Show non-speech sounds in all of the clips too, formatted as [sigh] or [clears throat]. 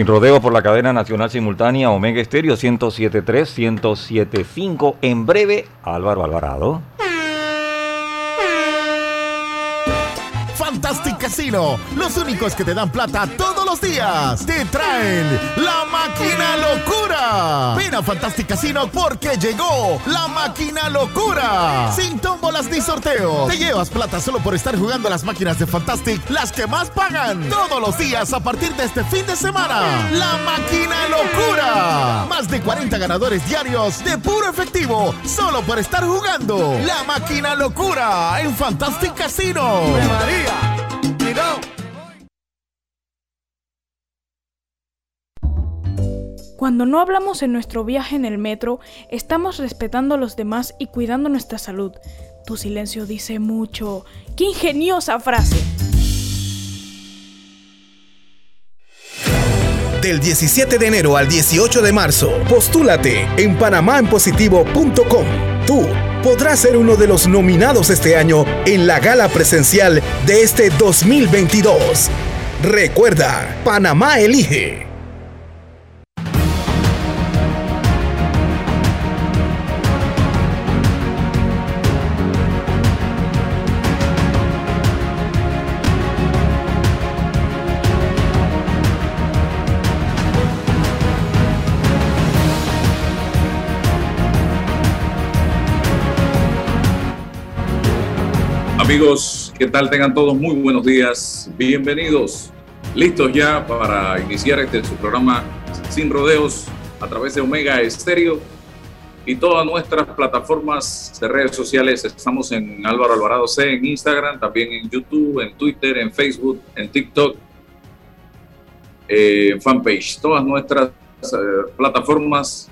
Sin rodeo por la cadena nacional simultánea Omega Estéreo 1073, 1075. En breve, Álvaro Alvarado. Fantastic Casino, los únicos que te dan plata todos los días. Te traen la máquina locura. Ven a Fantastic Casino porque llegó la máquina locura. Sin tómbolas ni sorteos. Te llevas plata solo por estar jugando las máquinas de Fantastic, las que más pagan. Todos los días a partir de este fin de semana. La máquina locura. Más de 40 ganadores diarios de puro efectivo solo por estar jugando. La máquina locura en Fantastic Casino. Cuando no hablamos en nuestro viaje en el metro, estamos respetando a los demás y cuidando nuestra salud. Tu silencio dice mucho. ¡Qué ingeniosa frase! Del 17 de enero al 18 de marzo, postúlate en panamaenpositivo.com. Tú podrás ser uno de los nominados este año en la gala presencial de este 2022. Recuerda, Panamá elige. Amigos, ¿qué tal? Tengan todos muy buenos días. Bienvenidos. Listos ya para iniciar este su programa Sin Rodeos a través de Omega Estéreo y todas nuestras plataformas de redes sociales. Estamos en Álvaro Alvarado C en Instagram, también en YouTube, en Twitter, en Facebook, en TikTok, eh, en fanpage. Todas nuestras eh, plataformas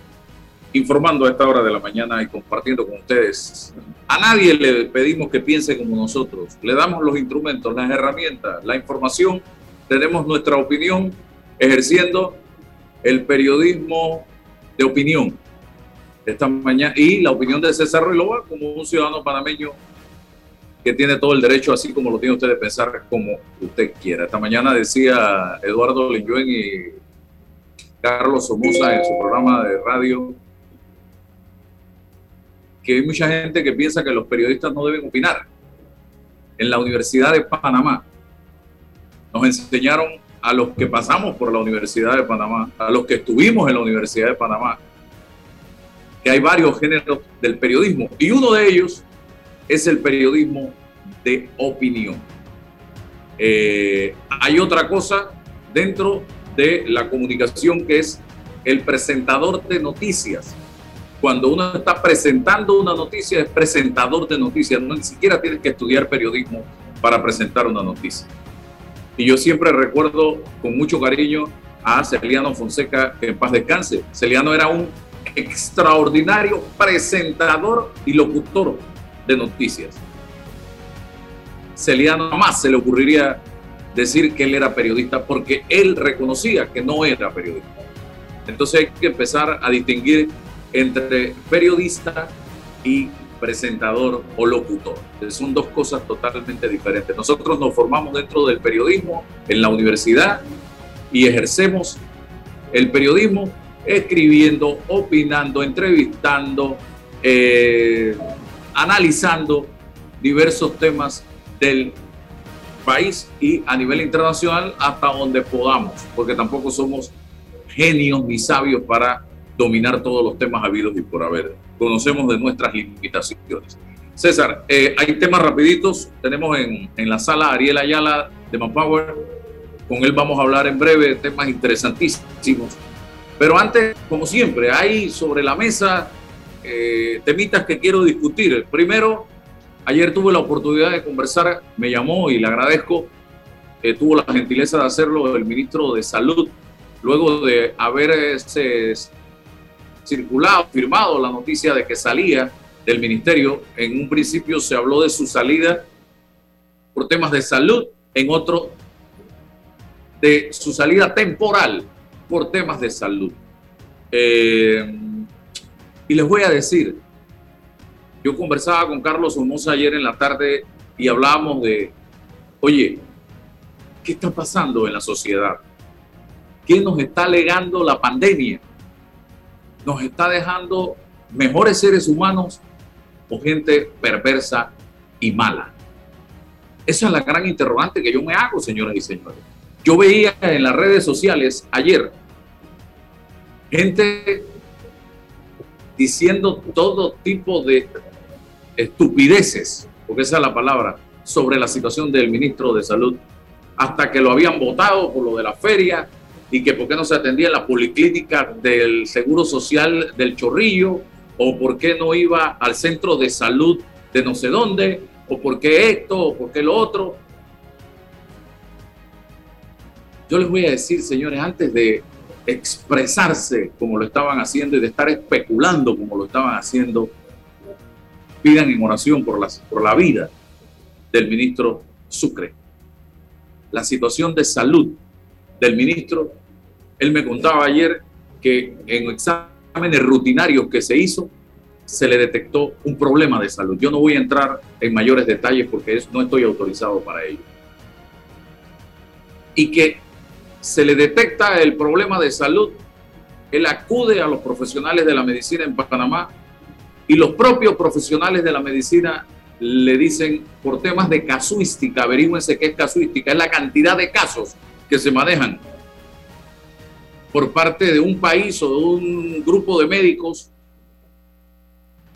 informando a esta hora de la mañana y compartiendo con ustedes. A nadie le pedimos que piense como nosotros. Le damos los instrumentos, las herramientas, la información. Tenemos nuestra opinión ejerciendo el periodismo de opinión esta mañana y la opinión de César Ruilova como un ciudadano panameño que tiene todo el derecho, así como lo tiene usted, de pensar como usted quiera. Esta mañana decía Eduardo Linjuen y Carlos Somoza en su programa de radio que hay mucha gente que piensa que los periodistas no deben opinar. En la Universidad de Panamá nos enseñaron a los que pasamos por la Universidad de Panamá, a los que estuvimos en la Universidad de Panamá, que hay varios géneros del periodismo y uno de ellos es el periodismo de opinión. Eh, hay otra cosa dentro de la comunicación que es el presentador de noticias cuando uno está presentando una noticia, es presentador de noticias, no ni siquiera tienes que estudiar periodismo para presentar una noticia. Y yo siempre recuerdo con mucho cariño a Celiano Fonseca, en paz descanse. Celiano era un extraordinario presentador y locutor de noticias. Celiano más se le ocurriría decir que él era periodista porque él reconocía que no era periodista. Entonces hay que empezar a distinguir entre periodista y presentador o locutor. Son dos cosas totalmente diferentes. Nosotros nos formamos dentro del periodismo en la universidad y ejercemos el periodismo escribiendo, opinando, entrevistando, eh, analizando diversos temas del país y a nivel internacional hasta donde podamos, porque tampoco somos genios ni sabios para dominar todos los temas habidos y por haber. Conocemos de nuestras limitaciones. César, eh, hay temas rapiditos. Tenemos en, en, la sala Ariel Ayala de Manpower. Con él vamos a hablar en breve temas interesantísimos. Pero antes, como siempre, hay sobre la mesa eh, temitas que quiero discutir. Primero, ayer tuve la oportunidad de conversar, me llamó y le agradezco, eh, tuvo la gentileza de hacerlo el ministro de Salud luego de haber circulado, firmado la noticia de que salía del ministerio. En un principio se habló de su salida por temas de salud, en otro de su salida temporal por temas de salud. Eh, y les voy a decir, yo conversaba con Carlos Somoza ayer en la tarde y hablábamos de, oye, ¿qué está pasando en la sociedad? ¿Qué nos está legando la pandemia? ¿Nos está dejando mejores seres humanos o gente perversa y mala? Esa es la gran interrogante que yo me hago, señoras y señores. Yo veía en las redes sociales ayer gente diciendo todo tipo de estupideces, porque esa es la palabra, sobre la situación del ministro de Salud, hasta que lo habían votado por lo de la feria y que por qué no se atendía en la policlínica del Seguro Social del Chorrillo, o por qué no iba al centro de salud de no sé dónde, o por qué esto, o por qué lo otro. Yo les voy a decir, señores, antes de expresarse como lo estaban haciendo y de estar especulando como lo estaban haciendo, pidan en oración por, las, por la vida del ministro Sucre. La situación de salud del ministro, él me contaba ayer que en exámenes rutinarios que se hizo, se le detectó un problema de salud. Yo no voy a entrar en mayores detalles porque no estoy autorizado para ello. Y que se le detecta el problema de salud, él acude a los profesionales de la medicina en Panamá y los propios profesionales de la medicina le dicen por temas de casuística, averígüense qué es casuística, es la cantidad de casos que se manejan por parte de un país o de un grupo de médicos.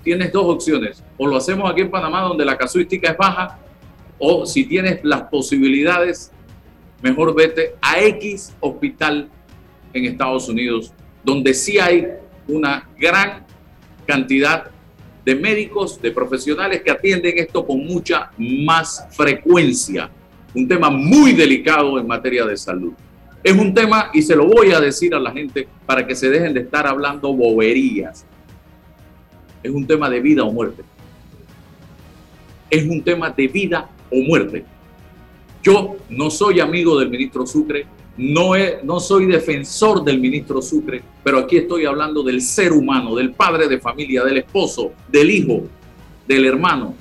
Tienes dos opciones, o lo hacemos aquí en Panamá donde la casuística es baja, o si tienes las posibilidades, mejor vete a X hospital en Estados Unidos, donde sí hay una gran cantidad de médicos, de profesionales que atienden esto con mucha más frecuencia. Un tema muy delicado en materia de salud. Es un tema, y se lo voy a decir a la gente para que se dejen de estar hablando boberías. Es un tema de vida o muerte. Es un tema de vida o muerte. Yo no soy amigo del ministro Sucre, no, no soy defensor del ministro Sucre, pero aquí estoy hablando del ser humano, del padre de familia, del esposo, del hijo, del hermano.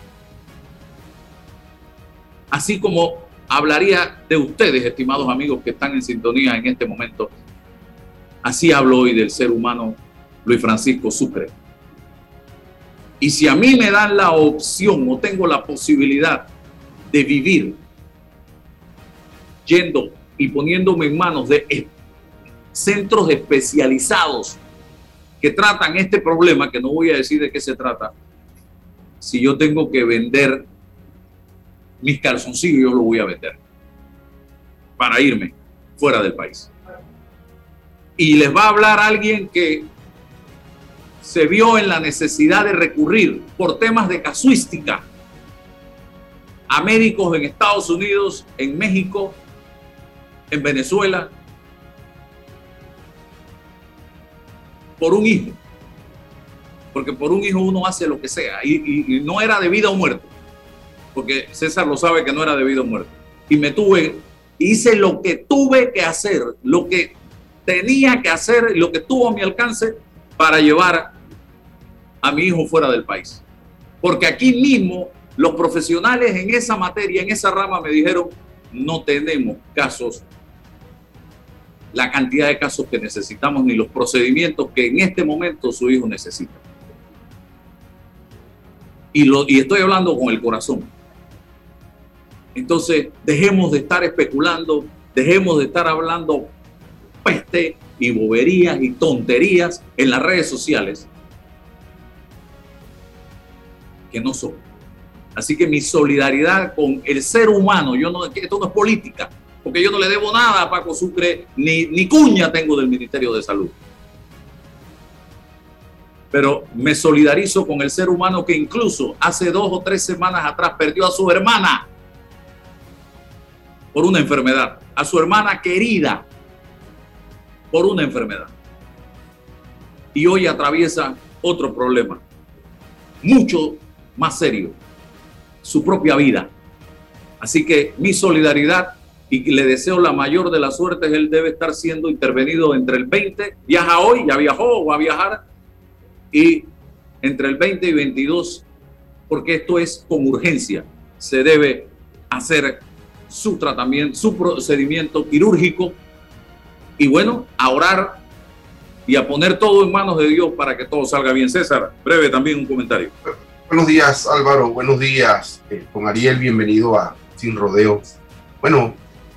Así como hablaría de ustedes, estimados amigos que están en sintonía en este momento, así hablo hoy del ser humano Luis Francisco Sucre. Y si a mí me dan la opción o tengo la posibilidad de vivir yendo y poniéndome en manos de centros especializados que tratan este problema, que no voy a decir de qué se trata, si yo tengo que vender mis calzoncillos, yo lo voy a vender para irme fuera del país. Y les va a hablar alguien que se vio en la necesidad de recurrir por temas de casuística a médicos en Estados Unidos, en México en Venezuela por un hijo. Porque por un hijo uno hace lo que sea. Y, no era de vida o muerte. Porque César lo sabe que no era de vida o muerte. Y me tuve, hice lo que tuve que hacer, lo que tenía que hacer, lo que tuvo a mi alcance para llevar a mi hijo fuera del país. Porque aquí mismo los profesionales en esa materia, en esa rama, me dijeron, no tenemos casos la cantidad de casos que necesitamos ni los procedimientos que en este momento su hijo necesita. Y, lo, y estoy hablando con el corazón. Entonces, dejemos de estar especulando, dejemos de estar hablando peste y boberías y tonterías en las redes sociales que no son. Así que mi solidaridad con el ser humano, yo no, esto no es política, porque yo no le debo nada a Paco Sucre, ni, ni cuña tengo del Ministerio de Salud. Pero me solidarizo con el ser humano que incluso hace dos o tres semanas atrás perdió a su hermana por una enfermedad, a su hermana querida. por una enfermedad. Y hoy atraviesa otro problema, mucho más serio, su propia vida. Así que mi solidaridad y le deseo la mayor de las suertes. Él debe estar siendo intervenido entre el 20, viaja hoy, ya viajó o va a viajar, y entre el 20 y 22, porque esto es con urgencia. Se debe hacer su tratamiento, su procedimiento quirúrgico y bueno, a orar y a poner todo en manos de Dios para que todo salga bien. César, breve también un comentario. Buenos días Álvaro, buenos días eh, con Ariel, bienvenido a Sin Rodeos. Bueno,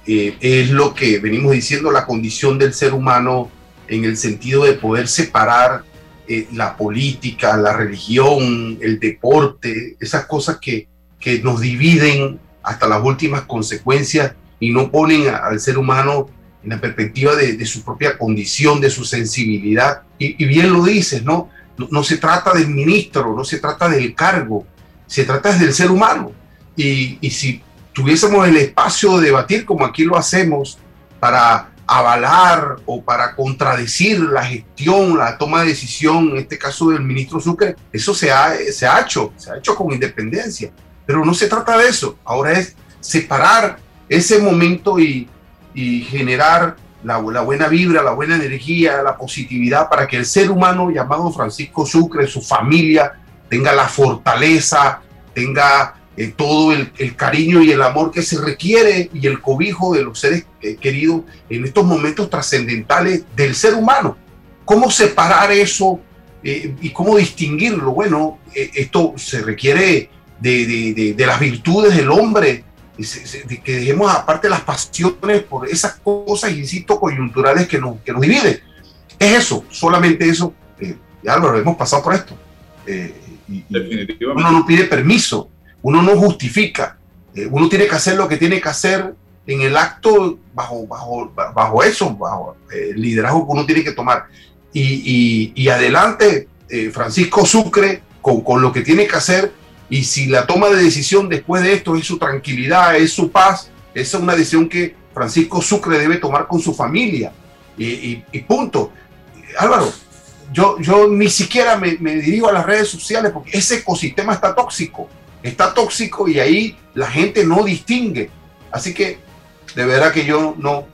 eh, es lo que venimos diciendo, la condición del ser humano en el sentido de poder separar eh, la política, la religión, el deporte, esas cosas que, que nos dividen hasta las últimas consecuencias y no ponen al ser humano en la perspectiva de, su propia condición, de su sensibilidad. Y, bien lo dices, ¿no? ¿no? se trata del ministro, no se trata del cargo, se trata del ser humano. Y, y si tuviésemos el espacio de debatir como aquí lo hacemos para avalar o para contradecir la gestión, la toma de decisión, en este caso del ministro Sucre, eso se ha, se ha hecho, se ha hecho con independencia. Pero no se trata de eso, ahora es separar ese momento y, generar la, buena vibra, la buena energía, la positividad para que el ser humano llamado Francisco Sucre, su familia, tenga la fortaleza, tenga eh, todo el, el, cariño y el amor que se requiere y el cobijo de los seres eh, queridos en estos momentos trascendentales del ser humano. ¿Cómo separar eso eh, y cómo distinguirlo? Bueno, esto se requiere de, de, de, las virtudes del hombre, que dejemos aparte las pasiones por esas cosas, insisto, coyunturales que nos, que nos dividen. Es eso, solamente eso. ya lo hemos pasado por esto. y, Uno no pide permiso uno no justifica, eh, uno tiene que hacer lo que tiene que hacer en el acto bajo, bajo, bajo eso, bajo eh, el liderazgo que uno tiene que tomar. Y, y, adelante, eh, Francisco Sucre, con, con, lo que tiene que hacer, y si la toma de decisión después de esto es su tranquilidad, es su paz, es una decisión que Francisco Sucre debe tomar con su familia. Y, punto. Álvaro, yo, yo ni siquiera me, me dirijo a las redes sociales porque ese ecosistema está tóxico está tóxico y ahí la gente no distingue. Así que de verdad que yo no,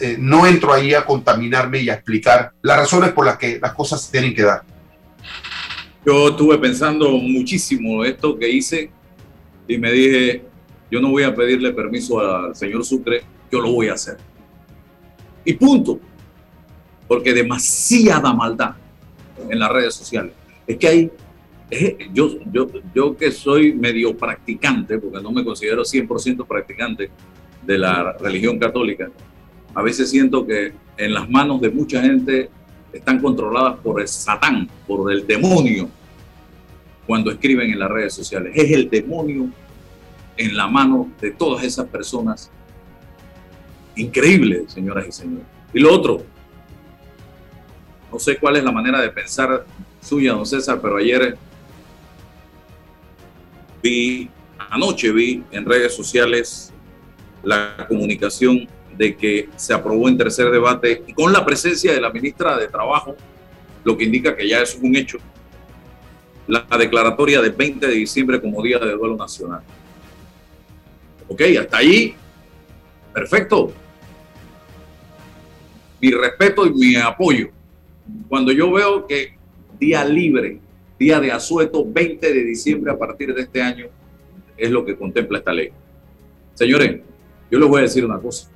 eh, no entro ahí a contaminarme y a explicar las razones por las que las cosas tienen que dar. Yo estuve pensando muchísimo esto que hice y me dije, yo no voy a pedirle permiso al señor Sucre, yo lo voy a hacer. Y punto. Porque demasiada maldad en las redes sociales. Es que hay yo, yo, yo que soy medio practicante, porque no me considero 100% practicante de la religión católica, a veces siento que en las manos de mucha gente están controladas por el Satán, por el demonio, cuando escriben en las redes sociales. Es el demonio en la mano de todas esas personas. Increíble, señoras y señores. Y lo otro, no sé cuál es la manera de pensar suya, don César, pero ayer vi, anoche vi en redes sociales la comunicación de que se aprobó en tercer debate y con la presencia de la ministra de Trabajo, lo que indica que ya es un hecho, la declaratoria del 20 de diciembre como Día de Duelo Nacional. Ok, hasta ahí, perfecto. Mi respeto y mi apoyo. Cuando yo veo que día libre día de asueto 20 de diciembre a partir de este año, es lo que contempla esta ley. Señores, yo les voy a decir una cosa.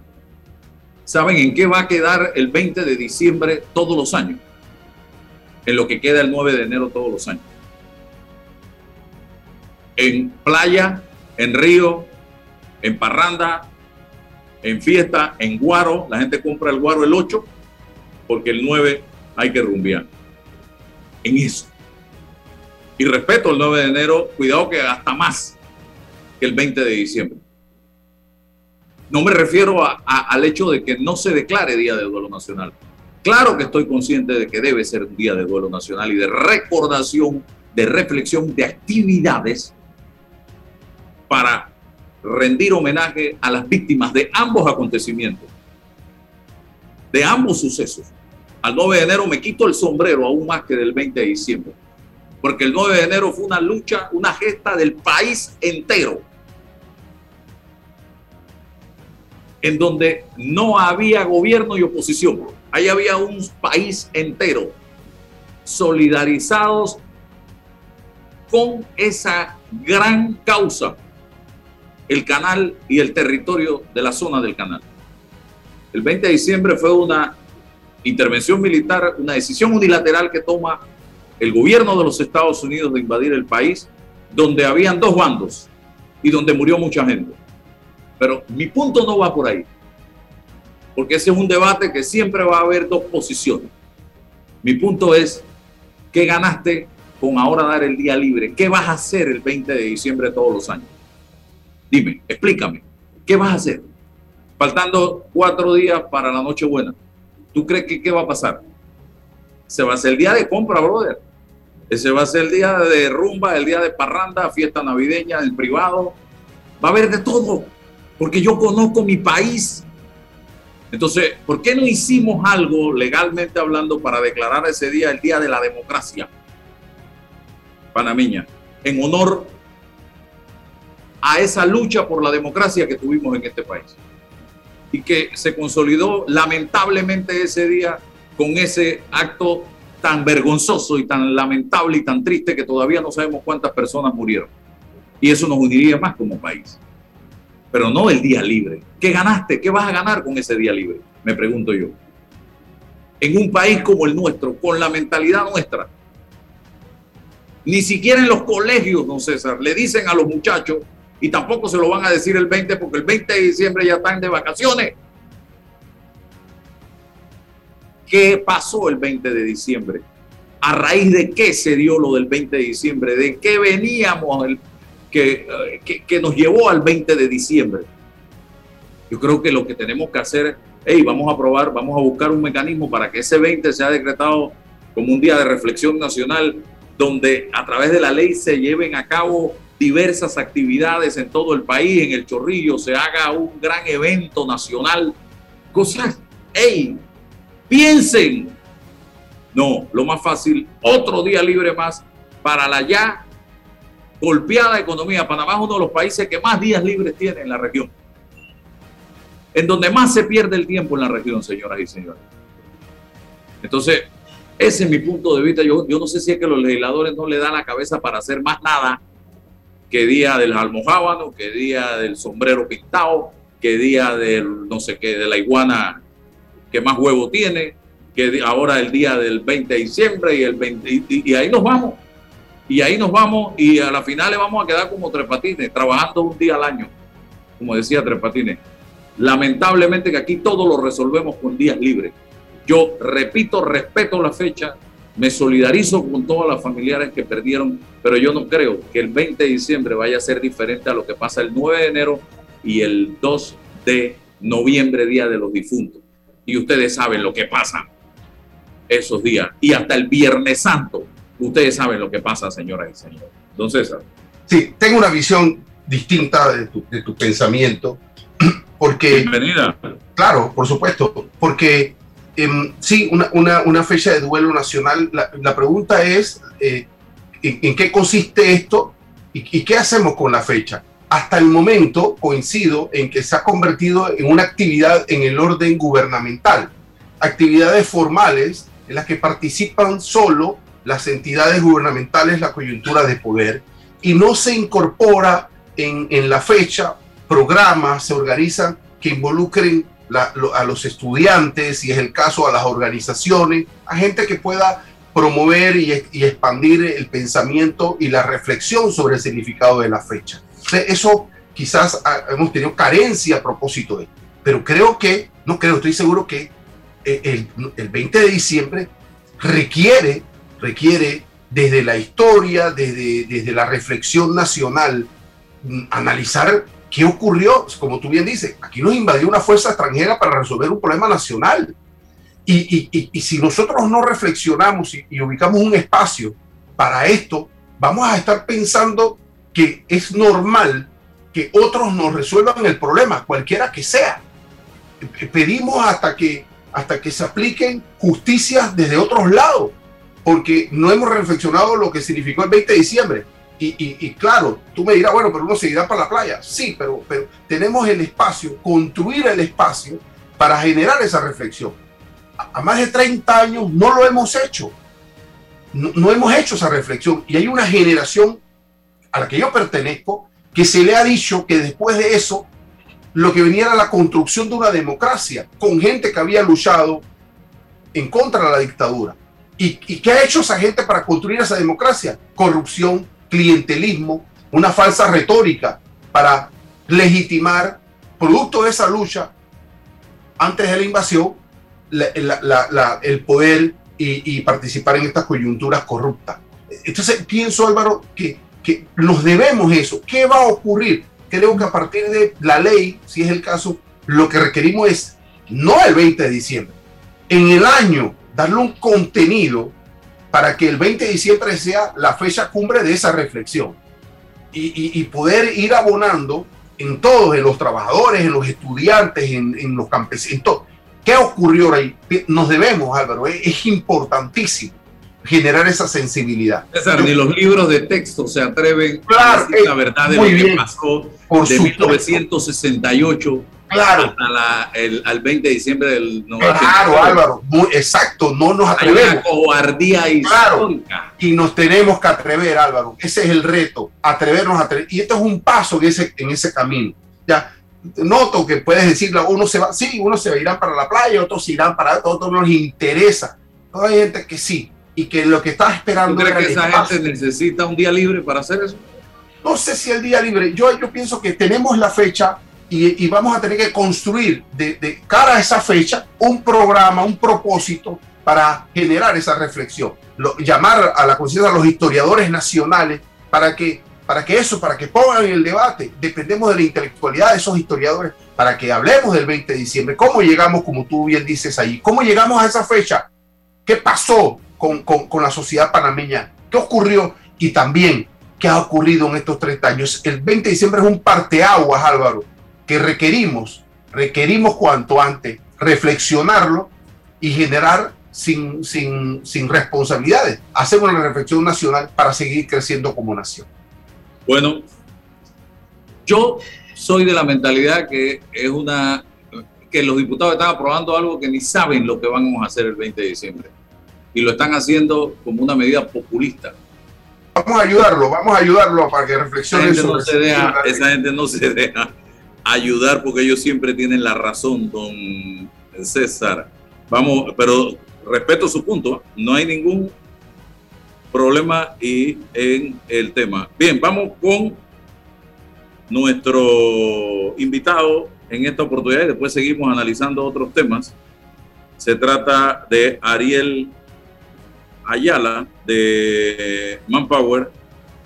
¿Saben en qué va a quedar el 20 de diciembre todos los años? En lo que queda el 9 de enero todos los años. En playa, en río, en parranda, en fiesta, en guaro. La gente compra el guaro el 8 porque el 9 hay que rumbear. En eso y respeto el 9 de enero, cuidado que hasta más que el 20 de diciembre. No me refiero al hecho de que no se declare Día de Duelo Nacional. Claro que estoy consciente de que debe ser un Día de Duelo Nacional y de recordación, de reflexión, de actividades para rendir homenaje a las víctimas de ambos acontecimientos, de ambos sucesos, al 9 de enero me quito el sombrero aún más que del 20 de diciembre. Porque el 9 de enero fue una lucha, una gesta del país entero. En donde no había gobierno y oposición. Ahí había un país entero solidarizados con esa gran causa, el canal y el territorio de la zona del canal. El 20 de diciembre fue una intervención militar, una decisión unilateral que toma el gobierno de los Estados Unidos de invadir el país, donde habían dos bandos y donde murió mucha gente. Pero mi punto no va por ahí, porque ese es un debate que siempre va a haber dos posiciones. Mi punto es, ¿qué ganaste con ahora dar el día libre? ¿Qué vas a hacer el 20 de diciembre todos los años? Dime, explícame, ¿qué vas a hacer? Faltando cuatro días para la Nochebuena. ¿Tú crees que qué va a pasar? Se va a hacer el día de compra, brother. Ese va a ser el día de rumba, el día de parranda, fiesta navideña, el privado. Va a haber de todo, porque yo conozco mi país. Entonces, ¿por qué no hicimos algo legalmente hablando para declarar ese día el Día de la Democracia? Panameña, en honor a esa lucha por la democracia que tuvimos en este país y que se consolidó lamentablemente ese día con ese acto tan vergonzoso y tan lamentable y tan triste que todavía no sabemos cuántas personas murieron. Y eso nos uniría más como país. Pero no el día libre. ¿Qué ganaste? ¿Qué vas a ganar con ese día libre? Me pregunto yo. En un país como el nuestro, con la mentalidad nuestra, ni siquiera en los colegios, don César, le dicen a los muchachos y tampoco se lo van a decir el 20 porque el 20 de diciembre ya están de vacaciones. ¿Qué pasó el 20 de diciembre? ¿A raíz de qué se dio lo del 20 de diciembre? ¿De qué veníamos el, que, que, nos llevó al 20 de diciembre? Yo creo que lo que tenemos que hacer, hey, vamos a probar, vamos a buscar un mecanismo para que ese 20 sea decretado como un día de reflexión nacional, donde a través de la ley se lleven a cabo diversas actividades en todo el país, en el Chorrillo se haga un gran evento nacional, cosas, hey, piensen, no, lo más fácil, otro día libre más para la ya golpeada economía. Panamá es uno de los países que más días libres tiene en la región, en donde más se pierde el tiempo en la región, señoras y señores. Entonces, ese es mi punto de vista. Yo, yo no sé si es que los legisladores no le dan la cabeza para hacer más nada que día del almohábano, que día del sombrero pintado, que día del no sé qué, de la iguana que más huevo tiene, que ahora el día del 20 de diciembre y el 20, y, ahí nos vamos. Y ahí nos vamos y a la final le vamos a quedar como tres patines, trabajando un día al año, como decía tres patines. Lamentablemente que aquí todo lo resolvemos con días libres. Yo repito, respeto la fecha, me solidarizo con todas las familiares que perdieron, pero yo no creo que el 20 de diciembre vaya a ser diferente a lo que pasa el 9 de enero y el 2 de noviembre, Día de los Difuntos. Y ustedes saben lo que pasa esos días. Y hasta el Viernes Santo, ustedes saben lo que pasa, señoras y señores. Don César. Sí, tengo una visión distinta de tu, de tu pensamiento, [clears throat] porque... Bienvenida. Claro, por supuesto, porque Em, sí, una, fecha de duelo nacional. La, pregunta es, eh, ¿en, qué consiste esto y, qué hacemos con la fecha? Hasta el momento coincido en que se ha convertido en una actividad en el orden gubernamental. Actividades formales en las que participan solo las entidades gubernamentales, la coyuntura de poder, y no se incorpora en, en la fecha programas, se organizan que involucren a los estudiantes, si es el caso, a las organizaciones, a gente que pueda promover y, expandir el pensamiento y la reflexión sobre el significado de la fecha. eso quizás hemos tenido carencia a propósito de pero creo que, no creo, estoy seguro que eh, el, el 20 de diciembre requiere, requiere desde la historia, desde, desde la reflexión nacional, mm, analizar ¿Qué ocurrió? Como tú bien dices, aquí nos invadió una fuerza extranjera para resolver un problema nacional. Y, si nosotros no reflexionamos y, ubicamos un espacio para esto, vamos a estar pensando que es normal que otros nos resuelvan el problema, cualquiera que sea. Pedimos hasta que, hasta que se apliquen justicias desde otros lados, porque no hemos reflexionado lo que significó el 20 de diciembre. Y, claro, tú me dirás, bueno, pero uno seguirá para la playa. Sí, pero, pero tenemos el espacio, construir el espacio para generar esa reflexión. A, más de 30 años no lo hemos hecho. No, no hemos hecho esa reflexión. Y hay una generación a la que yo pertenezco que se le ha dicho que después de eso lo que venía era la construcción de una democracia con gente que había luchado en contra de la dictadura. ¿Y, qué ha hecho esa gente para construir esa democracia? Corrupción, clientelismo, una falsa retórica para legitimar, producto de esa lucha antes de la invasión, el poder y, participar en estas coyunturas corruptas. Entonces pienso, Álvaro, que, que nos debemos eso. ¿Qué va a ocurrir? Creo que a partir de la ley, si es el caso, lo que requerimos es no el 20 de diciembre, en el año darle un contenido para que el 20 de diciembre sea la fecha cumbre de esa reflexión y, poder ir abonando en todos, en los trabajadores, en los estudiantes, en, los campesinos. ¿Qué ocurrió ahí? Nos debemos, Álvaro, es, importantísimo generar esa sensibilidad. César, ni los libros de texto se atreven a decir la verdad de lo que pasó de 1968 Claro. Hasta el, al 20 de diciembre del 90. Claro, Álvaro, exacto, no nos atrevemos. Hay una cobardía histórica. y nos tenemos que atrever, Álvaro. Ese es el reto, atrevernos a atrever. Y esto es un paso en ese, en ese camino. Ya, noto que puedes decirle, uno se va, sí, uno se irá para la playa, otros irán para, otros no les interesa. Pero hay gente que sí, y que lo que está esperando. ¿Tú crees que esa gente necesita un día libre para hacer eso? No sé si el día libre, yo, yo pienso que tenemos la fecha, y, vamos a tener que construir de, cara a esa fecha un programa, un propósito para generar esa reflexión. llamar a la conciencia a los historiadores nacionales para que, para que eso, para que pongan en el debate. Dependemos de la intelectualidad de esos historiadores para que hablemos del 20 de diciembre. ¿Cómo llegamos, como tú bien dices ahí? ¿Cómo llegamos a esa fecha? ¿Qué pasó con, con, con la sociedad panameña? ¿Qué ocurrió? Y también, ¿qué ha ocurrido en estos 30 años? El 20 de diciembre es un parteaguas, Álvaro que requerimos, requerimos cuanto antes reflexionarlo y generar sin, sin, sin responsabilidades. Hacemos una reflexión nacional para seguir creciendo como nación. Bueno, yo soy de la mentalidad que es una que los diputados están aprobando algo que ni saben lo que vamos a hacer el 20 de diciembre y lo están haciendo como una medida populista. Vamos a ayudarlo, vamos a ayudarlo para que reflexione sobre esa gente no se deja ayudar porque ellos siempre tienen la razón, don César. Vamos, pero respeto su punto, no hay ningún problema y en el tema. Bien, vamos con nuestro invitado en esta oportunidad y después seguimos analizando otros temas. Se trata de Ariel Ayala de Manpower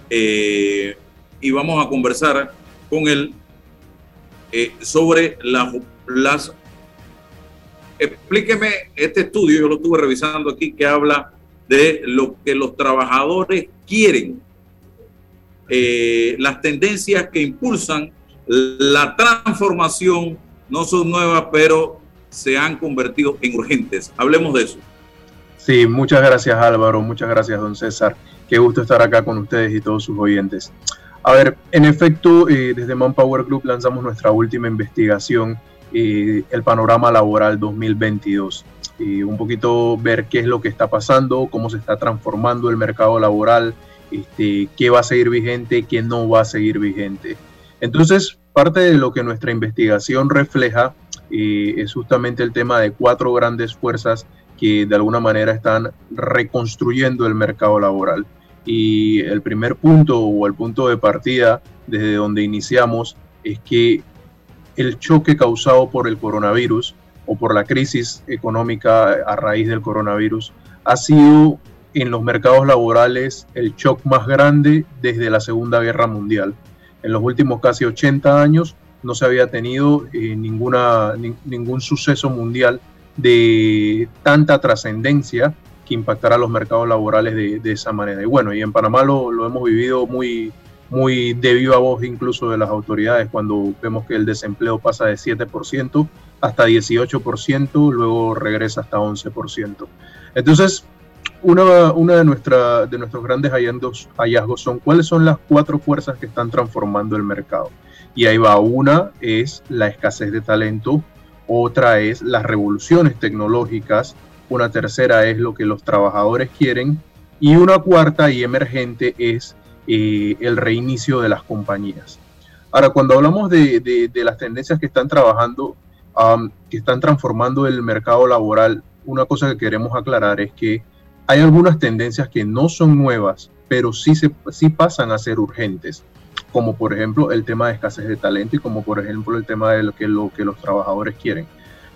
eh, y vamos a conversar con él eh, sobre las... Explíqueme este estudio, yo lo estuve revisando aquí, que habla de lo que los trabajadores quieren, eh, las tendencias que impulsan la transformación no son nuevas, pero se han convertido en urgentes. Hablemos de eso. Sí, muchas gracias Álvaro, muchas gracias don César. Qué gusto estar acá con ustedes y todos sus oyentes. A ver, en efecto, eh, desde Manpower Group lanzamos nuestra última investigación, eh, el panorama laboral 2022. y un poquito ver qué es lo que está pasando, cómo se está transformando el mercado laboral, este, qué va a seguir vigente, qué no va a seguir vigente. Entonces, parte de lo que nuestra investigación refleja eh, es justamente el tema de cuatro grandes fuerzas que de alguna manera están reconstruyendo el mercado laboral. Y el primer punto o el punto de partida desde donde iniciamos es que el choque causado por el coronavirus o por la crisis económica a raíz del coronavirus ha sido en los mercados laborales el shock más grande desde la Segunda Guerra Mundial. En los últimos casi 80 años no se había tenido eh, ningún suceso mundial de tanta trascendencia que impactará los mercados laborales de, esa manera. Y bueno, y en Panamá lo, lo, hemos vivido muy, muy de viva voz incluso de las autoridades cuando vemos que el desempleo pasa de 7% hasta 18%, luego regresa hasta 11%. Entonces, una, una de, nuestra, de nuestros grandes hallazgos, hallazgos son cuáles son las cuatro fuerzas que están transformando el mercado. Y ahí va, una es la escasez de talento, otra es las revoluciones tecnológicas, una tercera es lo que los trabajadores quieren y una cuarta y emergente es eh, el reinicio de las compañías. Ahora, cuando hablamos de, de, las tendencias que están trabajando, que están transformando el mercado laboral, una cosa que queremos aclarar es que hay algunas tendencias que no son nuevas, pero sí, se, sí pasan a ser urgentes, como por ejemplo el tema de escasez de talento y como por ejemplo el tema de lo que, lo que los trabajadores quieren.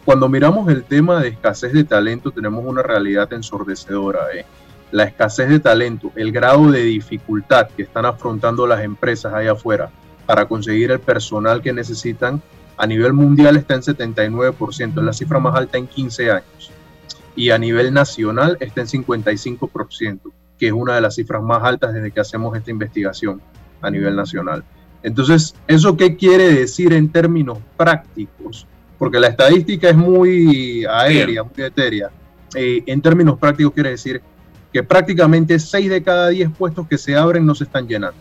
Cuando miramos el tema de escasez de talento, tenemos una realidad ensordecedora. ¿eh? La escasez de talento, el grado de dificultad que están afrontando las empresas allá afuera para conseguir el personal que necesitan, a nivel mundial está en 79%, es la cifra más alta en 15 años y a nivel nacional está en 55%, que es una de las cifras más altas desde que hacemos esta investigación a nivel nacional. Entonces, ¿eso qué quiere decir en términos prácticos? Porque la estadística es muy aérea, muy etérea. Eh, en términos prácticos quiere decir que prácticamente 6 de cada 10 puestos que se abren no se están llenando.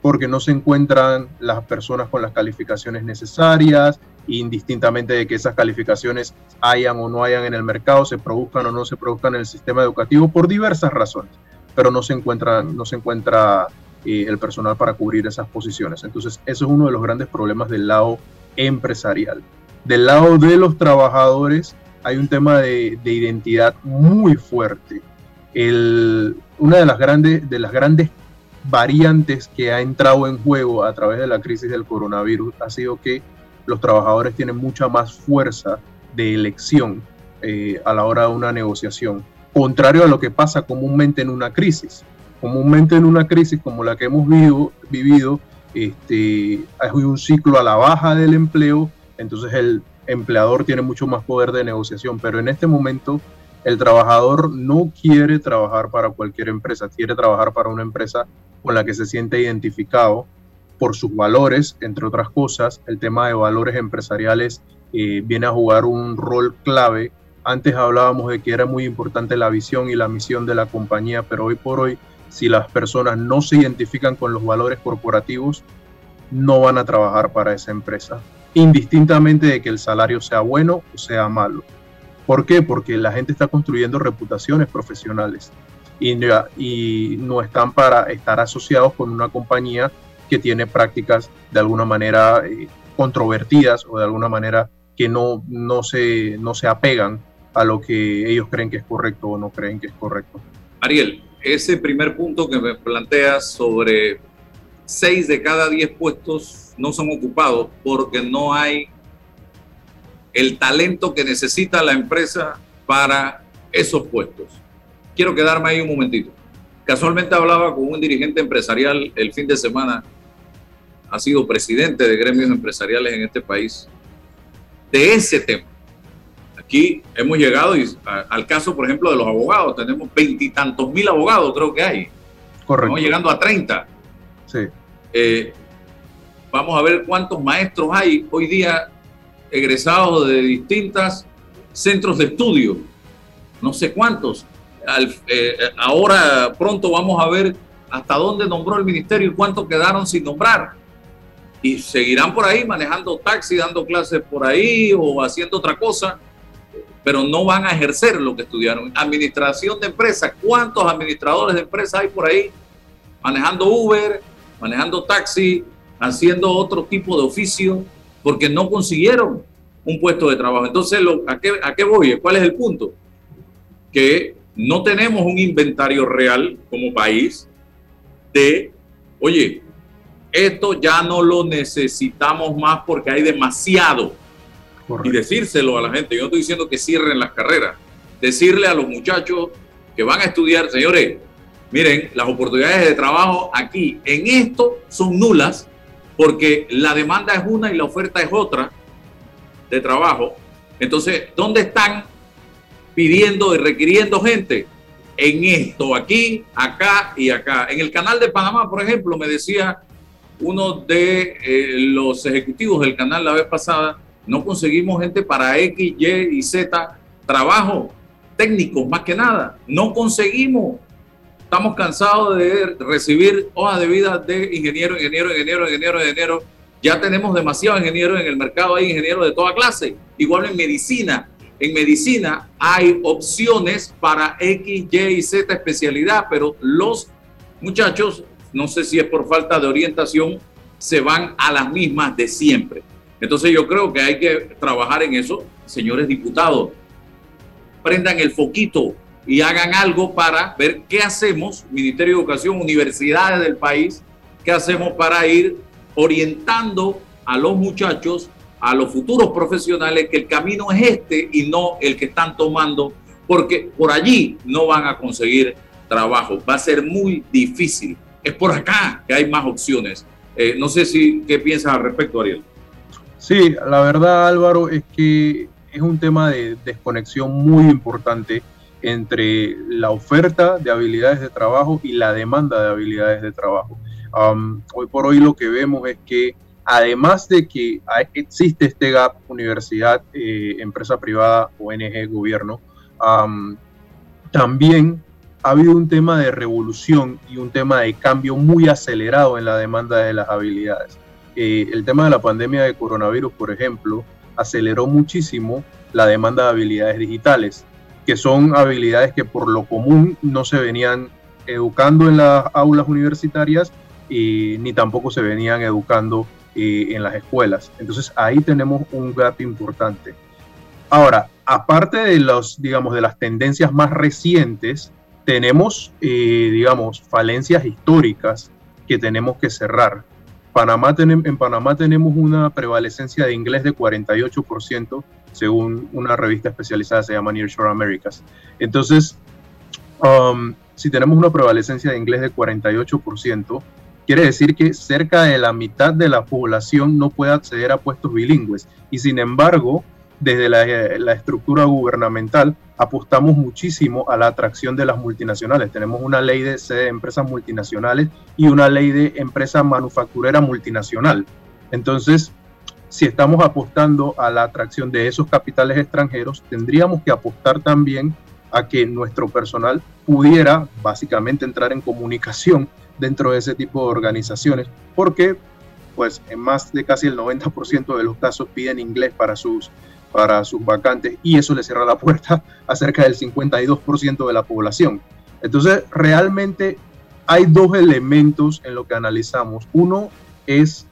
Porque no se encuentran las personas con las calificaciones necesarias, indistintamente de que esas calificaciones hayan o no hayan en el mercado, se produzcan o no se produzcan en el sistema educativo por diversas razones, pero no se encuentra, no se encuentra eh, el personal para cubrir esas posiciones. Entonces, eso es uno de los grandes problemas del lado empresarial. Del lado de los trabajadores hay un tema de, identidad muy fuerte. El, una de las, grandes, de las grandes variantes que ha entrado en juego a través de la crisis del coronavirus ha sido que los trabajadores tienen mucha más fuerza de elección eh, a la hora de una negociación, contrario a lo que pasa comúnmente en una crisis. Comúnmente en una crisis como la que hemos vivido, vivido este, hay un ciclo a la baja del empleo, entonces el empleador tiene mucho más poder de negociación, pero en este momento el trabajador no quiere trabajar para cualquier empresa, quiere trabajar para una empresa con la que se siente identificado por sus valores, entre otras cosas. El tema de valores empresariales eh, viene a jugar un rol clave. Antes hablábamos de que era muy importante la visión y la misión de la compañía, pero hoy por hoy, si las personas no se identifican con los valores corporativos, no van a trabajar para esa empresa, indistintamente de que el salario sea bueno o sea malo. ¿Por qué? Porque la gente está construyendo reputaciones profesionales y, no están para estar asociados con una compañía que tiene prácticas de alguna manera eh, controvertidas o de alguna manera que no, se, no se apegan a lo que ellos creen que es correcto o no creen que es correcto. Ariel, ese primer punto que me planteas sobre seis de cada diez puestos no son ocupados porque no hay el talento que necesita la empresa para esos puestos. Quiero quedarme ahí un momentito. Casualmente hablaba con un dirigente empresarial el fin de semana ha sido presidente de gremios empresariales en este país, de ese tema. Aquí hemos llegado al caso, por ejemplo, de los abogados. Tenemos veintitantos mil abogados, creo que hay. Correcto. Estamos llegando a 30. Sí. Eh, vamos a ver cuántos maestros hay hoy día egresados de distintos centros de estudio. No sé cuántos. Eh, ahora pronto vamos a ver hasta dónde nombró el ministerio y cuántos quedaron sin nombrar y seguirán por ahí manejando taxi, dando clases por ahí o haciendo otra cosa, pero no van a ejercer lo que estudiaron. Administración de empresas, ¿cuántos administradores de empresas hay por ahí manejando Uber, manejando taxi, haciendo otro tipo de oficio, porque no consiguieron un puesto de trabajo? Entonces, ¿a, qué, ¿a qué voy? ¿Cuál es el punto? Que no tenemos un inventario real como país de, oye, esto ya no lo necesitamos más porque hay demasiado. Y decírselo a la gente, yo no estoy diciendo que cierren las carreras, decirle a los muchachos que van a estudiar, señores, miren, las oportunidades de trabajo aquí en esto son nulas porque la demanda es una y la oferta es otra de trabajo. Entonces, ¿dónde están pidiendo y requiriendo gente? En esto, aquí, acá y acá. En el canal de Panamá, por ejemplo, me decía uno de eh, los ejecutivos del canal la vez pasada, no conseguimos gente para X, Y y Z trabajo técnico, más que nada. No conseguimos. Estamos cansados de recibir hojas de vida de ingeniero, ingeniero, ingeniero, ingeniero, ingeniero. Ya tenemos demasiados ingenieros en el mercado, hay ingenieros de toda clase. Igual en medicina. En medicina hay opciones para X, Y y Z especialidad, pero los muchachos, no sé si es por falta de orientación, se van a las mismas de siempre. Entonces yo creo que hay que trabajar en eso, señores diputados. Prendan el foquito y hagan algo para ver qué hacemos, Ministerio de Educación, universidades del país, qué hacemos para ir orientando a los muchachos, a los futuros profesionales, que el camino es este y no el que están tomando, porque por allí no van a conseguir trabajo. Va a ser muy difícil. Es por acá que hay más opciones. Eh, no sé si qué piensas al respecto, Ariel. Sí, la verdad Álvaro es que es un tema de desconexión muy importante entre la oferta de habilidades de trabajo y la demanda de habilidades de trabajo. hoy por hoy lo que vemos es que además de que existe este gap universidad, eh, empresa privada, ONG, gobierno, también ha habido un tema de revolución y un tema de cambio muy acelerado en la demanda de las habilidades. El tema de la pandemia de coronavirus, por ejemplo, aceleró muchísimo la demanda de habilidades digitales, que son habilidades que por lo común no se venían educando en las aulas universitarias y ni tampoco se venían educando eh, en las escuelas. Entonces ahí tenemos un gap importante. Ahora, aparte de los, digamos, de las tendencias más recientes, tenemos, eh, digamos, falencias históricas que tenemos que cerrar. Panamá en Panamá tenemos una prevalecencia de inglés de 48%, según una revista especializada se llama Nearshore Americas. Entonces, um, si tenemos una prevalecencia de inglés de 48%, quiere decir que cerca de la mitad de la población no puede acceder a puestos bilingües. Y sin embargo, desde la, la, estructura gubernamental apostamos muchísimo a la atracción de las multinacionales. Tenemos una ley de de empresas multinacionales y una ley de empresa manufacturera multinacional. Entonces, si estamos apostando a la atracción de esos capitales extranjeros, tendríamos que apostar también a que nuestro personal pudiera básicamente entrar en comunicación dentro de ese tipo de organizaciones, porque pues en más de casi el 90% de los casos piden inglés para sus para sus vacantes y eso le cierra la puerta [laughs] a cerca del 52% de la población. Entonces, realmente hay dos elementos en lo que analizamos. Uno es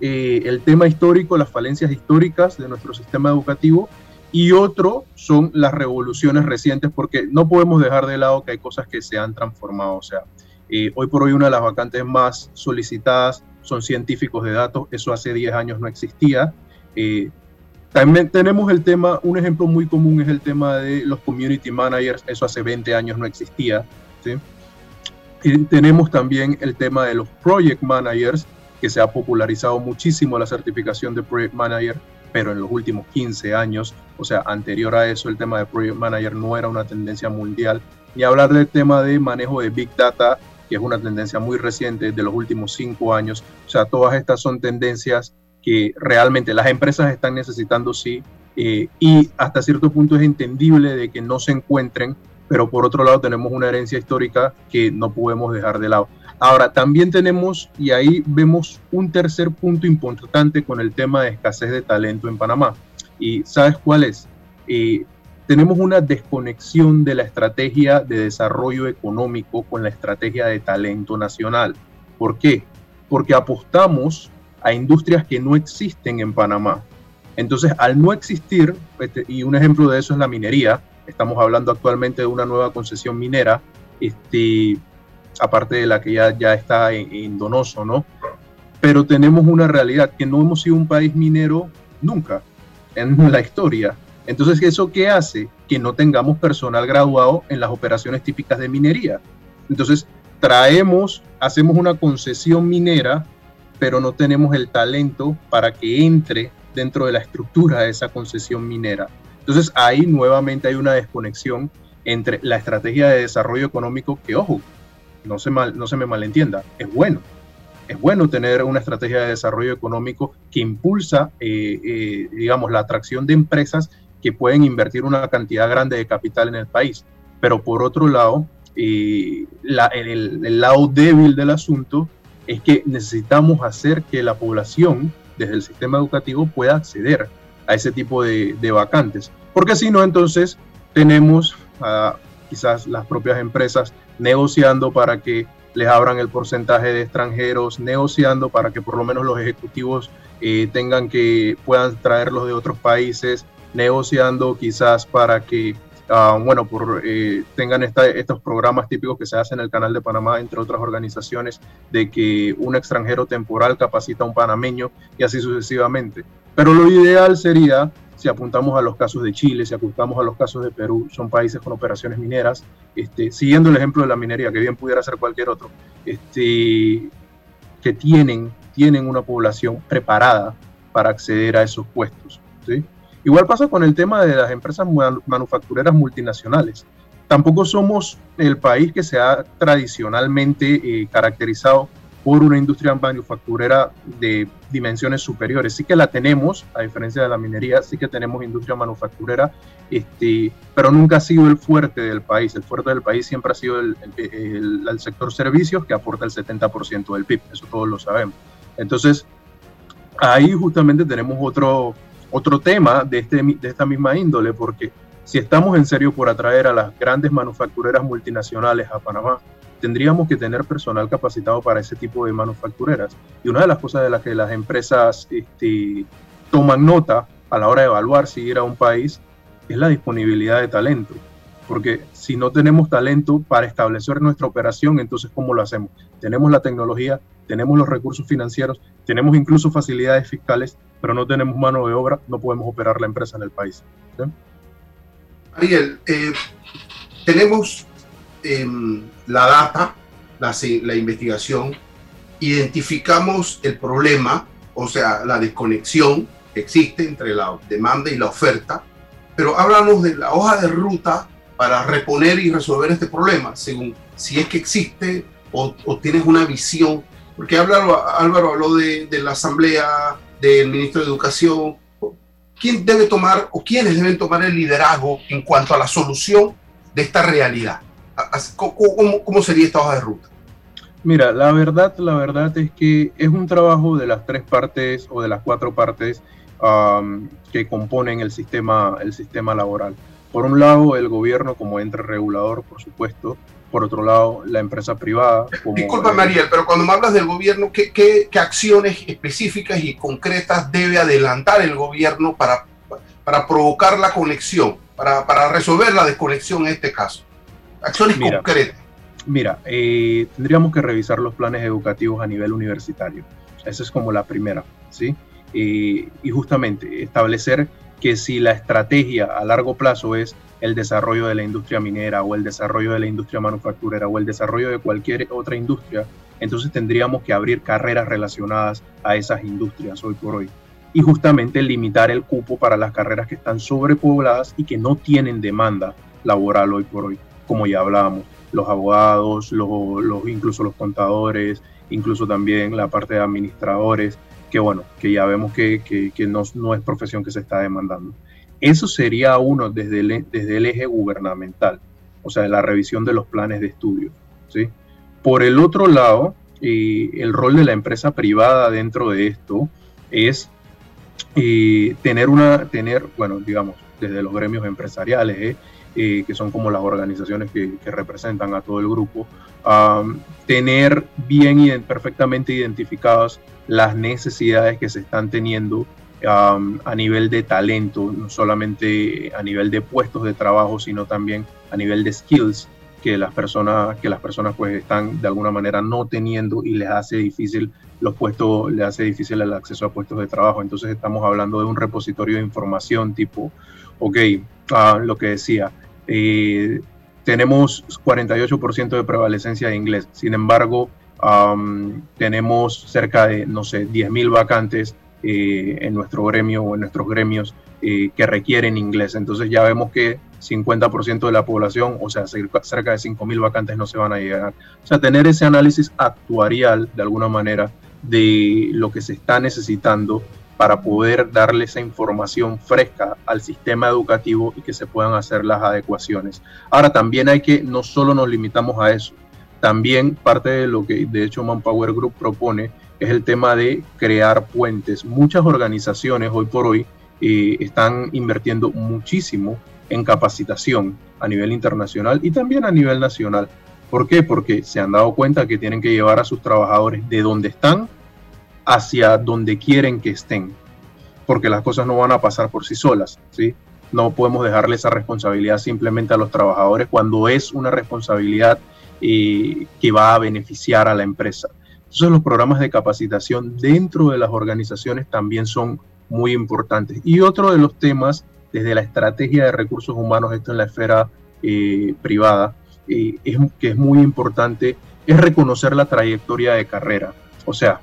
eh, el tema histórico, las falencias históricas de nuestro sistema educativo y otro son las revoluciones recientes, porque no podemos dejar de lado que hay cosas que se han transformado. O sea, eh, hoy por hoy una de las vacantes más solicitadas son científicos de datos, eso hace 10 años no existía. Eh, también tenemos el tema, un ejemplo muy común es el tema de los community managers, eso hace 20 años no existía. ¿sí? Y tenemos también el tema de los project managers, que se ha popularizado muchísimo la certificación de project manager, pero en los últimos 15 años, o sea, anterior a eso, el tema de project manager no era una tendencia mundial. Ni hablar del tema de manejo de big data, que es una tendencia muy reciente de los últimos 5 años. O sea, todas estas son tendencias que realmente las empresas están necesitando, sí, eh, y hasta cierto punto es entendible de que no se encuentren, pero por otro lado tenemos una herencia histórica que no podemos dejar de lado. Ahora, también tenemos, y ahí vemos un tercer punto importante con el tema de escasez de talento en Panamá. ¿Y sabes cuál es? Eh, tenemos una desconexión de la estrategia de desarrollo económico con la estrategia de talento nacional. ¿Por qué? Porque apostamos a industrias que no existen en Panamá. Entonces, al no existir, este, y un ejemplo de eso es la minería, estamos hablando actualmente de una nueva concesión minera, este, aparte de la que ya, ya está en, Donoso, ¿no? Pero tenemos una realidad que no hemos sido un país minero nunca en [laughs] la historia. Entonces, ¿eso qué hace? Que no tengamos personal graduado en las operaciones típicas de minería. Entonces, traemos, hacemos una concesión minera pero no tenemos el talento para que entre dentro de la estructura de esa concesión minera. Entonces ahí nuevamente hay una desconexión entre la estrategia de desarrollo económico, que ojo, no se, mal, no se me malentienda, es bueno, es bueno tener una estrategia de desarrollo económico que impulsa, eh, eh, digamos, la atracción de empresas que pueden invertir una cantidad grande de capital en el país. Pero por otro lado, el, el, lado débil del asunto es que necesitamos hacer que la población desde el sistema educativo pueda acceder a ese tipo de, de vacantes. Porque si no, entonces tenemos quizás las propias empresas negociando para que les abran el porcentaje de extranjeros, negociando para que por lo menos los ejecutivos eh, tengan que puedan traerlos de otros países, negociando quizás para que ah, bueno, por, eh, tengan estos programas típicos que se hacen en el Canal de Panamá, entre otras organizaciones, de que un extranjero temporal capacita a un panameño y así sucesivamente. Pero lo ideal sería si apuntamos a los casos de Chile, si apuntamos a los casos de Perú, son países con operaciones mineras, este, siguiendo el ejemplo de la minería, que bien pudiera ser cualquier otro, este, que tienen, tienen una población preparada para acceder a esos puestos. Igual pasa con el tema de las empresas manufactureras multinacionales. Tampoco somos el país que se ha tradicionalmente eh, caracterizado por una industria manufacturera de dimensiones superiores. Sí que la tenemos, a diferencia de la minería, sí que tenemos industria manufacturera, este, pero nunca ha sido el fuerte del país. El fuerte del país siempre ha sido el, el, sector servicios, que aporta el 70% del PIB, eso todos lo sabemos. Entonces, ahí justamente tenemos otro, otro tema de, este, de esta misma índole, porque si estamos en serio por atraer a las grandes manufactureras multinacionales a Panamá, tendríamos que tener personal capacitado para ese tipo de manufactureras. Y una de las cosas de las que las empresas este, toman nota a la hora de evaluar si ir a un país es la disponibilidad de talento. Porque si no tenemos talento para establecer nuestra operación, entonces ¿cómo lo hacemos? Tenemos la tecnología, tenemos los recursos financieros, tenemos incluso facilidades fiscales, pero no tenemos mano de obra, no podemos operar la empresa en el país. Ariel, eh, tenemos Em, la data, la, la investigación, identificamos el problema, o sea, la desconexión que existe entre la demanda y la oferta, pero háblanos de la hoja de ruta para reponer y resolver este problema, según si es que existe o, tienes una visión, porque Álvaro, Álvaro habló de, de, la asamblea, del ministro de Educación, ¿quién debe tomar o quiénes deben tomar el liderazgo en cuanto a la solución de esta realidad? ¿Cómo, sería esta hoja de ruta? Mira, la verdad, la verdad es que es un trabajo de las tres partes o de las cuatro partes que componen el sistema, el sistema laboral. Por un lado, el gobierno como ente regulador, por supuesto. Por otro lado, la empresa privada. Como, Disculpa, Mariel, pero cuando me hablas del gobierno, ¿qué, qué, acciones específicas y concretas debe adelantar el gobierno para, para provocar la conexión, para, para resolver la desconexión en este caso? Acciones mira, concretas. Mira, eh, tendríamos que revisar los planes educativos a nivel universitario. Esa es como la primera, ¿sí? y justamente establecer que si la estrategia a largo plazo es el desarrollo de la industria minera o el desarrollo de la industria manufacturera o el desarrollo de cualquier otra industria, entonces tendríamos que abrir carreras relacionadas a esas industrias hoy por hoy. Y justamente limitar el cupo para las carreras que están sobrepobladas y que no tienen demanda laboral hoy por hoy como ya hablábamos, los abogados, los, incluso los contadores, incluso también la parte de administradores, que bueno, que ya vemos que, que, no, no, es profesión que se está demandando. Eso sería uno desde el, desde el eje gubernamental, o sea, la revisión de los planes de estudio. ¿sí? Por el otro lado, eh, el rol de la empresa privada dentro de esto es eh, tener una, tener, bueno, digamos, desde los gremios empresariales, ¿eh? Que son como las organizaciones que, representan a todo el grupo, tener bien y perfectamente identificadas las necesidades que se están teniendo a nivel de talento, no solamente a nivel de puestos de trabajo, sino también a nivel de skills que las personas que las personas pues están de alguna manera no teniendo y les hace difícil los puestos les hace difícil el acceso a puestos de trabajo entonces estamos hablando de un repositorio de información tipo ok ah, lo que decía eh, tenemos 48% de prevalecencia de inglés. Sin embargo, tenemos cerca de, no sé, 10.000 vacantes eh, en nuestro gremio o en nuestros gremios eh, que requieren inglés. Entonces ya vemos que 50% de la población, o sea, cerca de 5.000 vacantes no se van a llegar. O sea, tener ese análisis actuarial, de alguna manera, de lo que se está necesitando para poder darle esa información fresca al sistema educativo y que se puedan hacer las adecuaciones. Ahora, también hay que, no solo nos limitamos a eso, también parte de lo que de hecho Manpower Group propone es el tema de crear puentes. Muchas organizaciones hoy por hoy eh, están invirtiendo muchísimo en capacitación a nivel internacional y también a nivel nacional. ¿Por qué? Porque se han dado cuenta que tienen que llevar a sus trabajadores de donde están hacia donde quieren que estén, porque las cosas no van a pasar por sí solas, ¿sí? No podemos dejarle esa responsabilidad simplemente a los trabajadores cuando es una responsabilidad eh, que va a beneficiar a la empresa. Entonces los programas de capacitación dentro de las organizaciones también son muy importantes. Y otro de los temas desde la estrategia de recursos humanos, esto en la esfera eh, privada, eh, es, que es muy importante, es reconocer la trayectoria de carrera. O sea,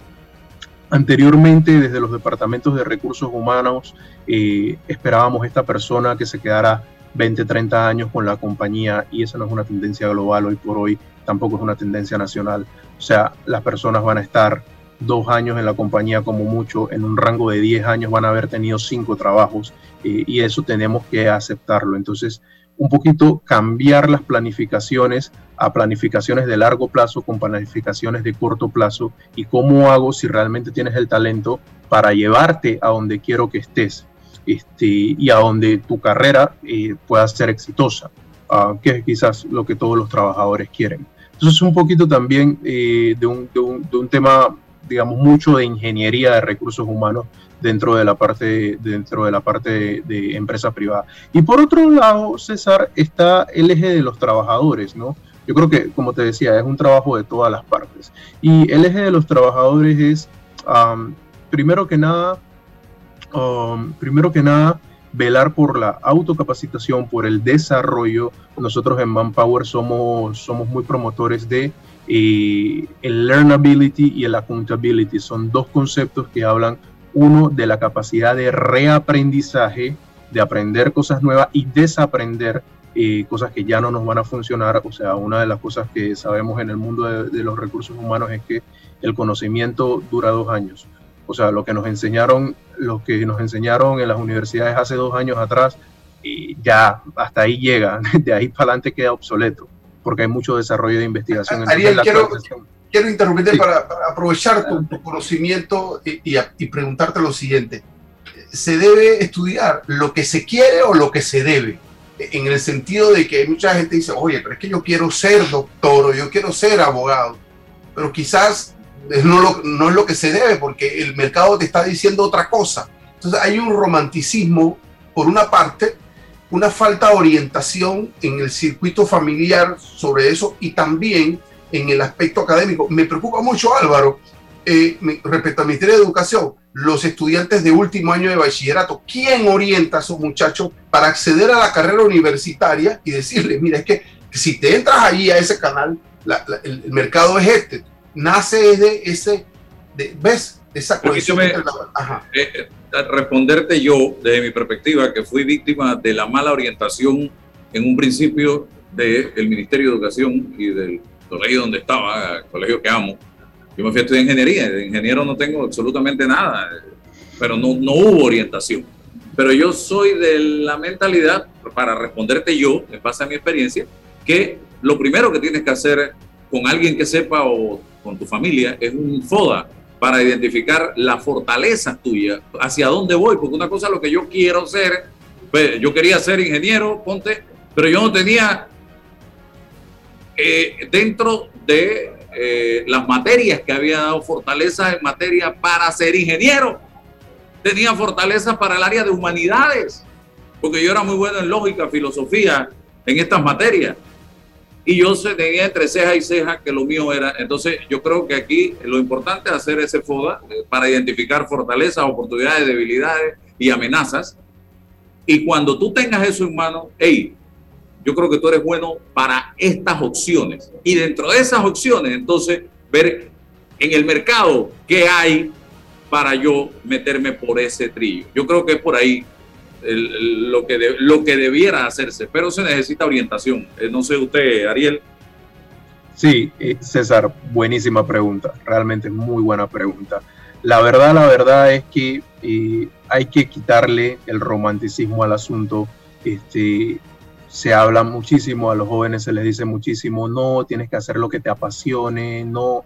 anteriormente desde los departamentos de recursos humanos eh, esperábamos esta persona que se quedara 20, 30 años con la compañía y esa no es una tendencia global hoy por hoy, tampoco es una tendencia nacional. O sea, las personas van a estar dos años en la compañía como mucho, en un rango de 10 años van a haber tenido cinco trabajos eh, y eso tenemos que aceptarlo. Entonces, un poquito cambiar las planificaciones a planificaciones de largo plazo con planificaciones de corto plazo y cómo hago si realmente tienes el talento para llevarte a donde quiero que estés este, y a donde tu carrera eh, pueda ser exitosa, uh, que es quizás lo que todos los trabajadores quieren. Entonces, un poquito también eh, de un tema digamos, mucho de ingeniería de recursos humanos dentro de la parte, dentro de, la parte de, empresa privada. Y por otro lado, César, está el eje de los trabajadores, ¿no? Yo creo que, como te decía, es un trabajo de todas las partes. Y el eje de los trabajadores es, primero que nada, primero que nada, velar por la autocapacitación, por el desarrollo. Nosotros en Manpower somos, somos muy promotores de eh, el learnability y el accountability. Son dos conceptos que hablan, uno, de la capacidad de reaprendizaje, de aprender cosas nuevas y desaprender eh, cosas que ya no nos van a funcionar. O sea, una de las cosas que sabemos en el mundo de, los recursos humanos es que el conocimiento dura dos años. O sea, lo que nos enseñaron, lo que nos enseñaron en las universidades hace dos años atrás, y ya hasta ahí llega, [laughs] de ahí para adelante queda obsoleto porque hay mucho desarrollo de investigación. Ariel, quiero, quiero interrumpirte para, aprovechar tu, conocimiento y, y, preguntarte lo siguiente. ¿Se debe estudiar lo que se quiere o lo que se debe? En el sentido de que mucha gente dice, oye, pero es que yo quiero ser doctor o yo quiero ser abogado, pero quizás no, es lo que se debe porque el mercado te está diciendo otra cosa. Entonces hay un romanticismo, por una parte, una falta de orientación en el circuito familiar sobre eso y también en el aspecto académico. Me preocupa mucho, Álvaro, eh, respecto al Ministerio de Educación, los estudiantes de último año de bachillerato. ¿Quién orienta a esos muchachos para acceder a la carrera universitaria y decirles, mira, es que si te entras ahí a ese canal, el, mercado es este? Nace desde ese, de, ¿ves? Esa cuestión. Eh, eh, responderte yo, desde mi perspectiva, que fui víctima de la mala orientación en un principio del Ministerio de Educación y del colegio donde estaba, el colegio que amo. Yo me fui a estudiar ingeniería, de ingeniero no tengo absolutamente nada, pero no, no hubo orientación. Pero yo soy de la mentalidad, para responderte yo, en base a mi experiencia, que lo primero que tienes que hacer con alguien que sepa o con tu familia es un FODA, para identificar las fortalezas tuyas, hacia dónde voy, porque una cosa lo que yo quiero ser, pues, yo quería ser ingeniero, ponte, pero yo no tenía eh, dentro de eh, las materias que había dado fortaleza en materia para ser ingeniero, tenía fortaleza para el área de humanidades, porque yo era muy bueno en lógica, filosofía, en estas materias y yo tenía entre ceja y ceja que lo mío era. Entonces, yo creo que aquí lo importante es hacer ese FODA eh, para identificar fortalezas, oportunidades, debilidades y amenazas. Y cuando tú tengas eso en mano, hey, yo creo que tú eres bueno para estas opciones. Y dentro de esas opciones, entonces, ver en el mercado qué hay para yo meterme por ese trillo. Yo creo que es por ahí lo, que lo que debiera hacerse, pero se necesita orientación. Eh, no sé usted, Ariel. Sí, eh, César, buenísima pregunta, realmente muy buena pregunta. La verdad, la verdad es que eh, hay que quitarle el romanticismo al asunto. Este, se habla muchísimo, a los jóvenes se les dice muchísimo, no, tienes que hacer lo que te apasione, no.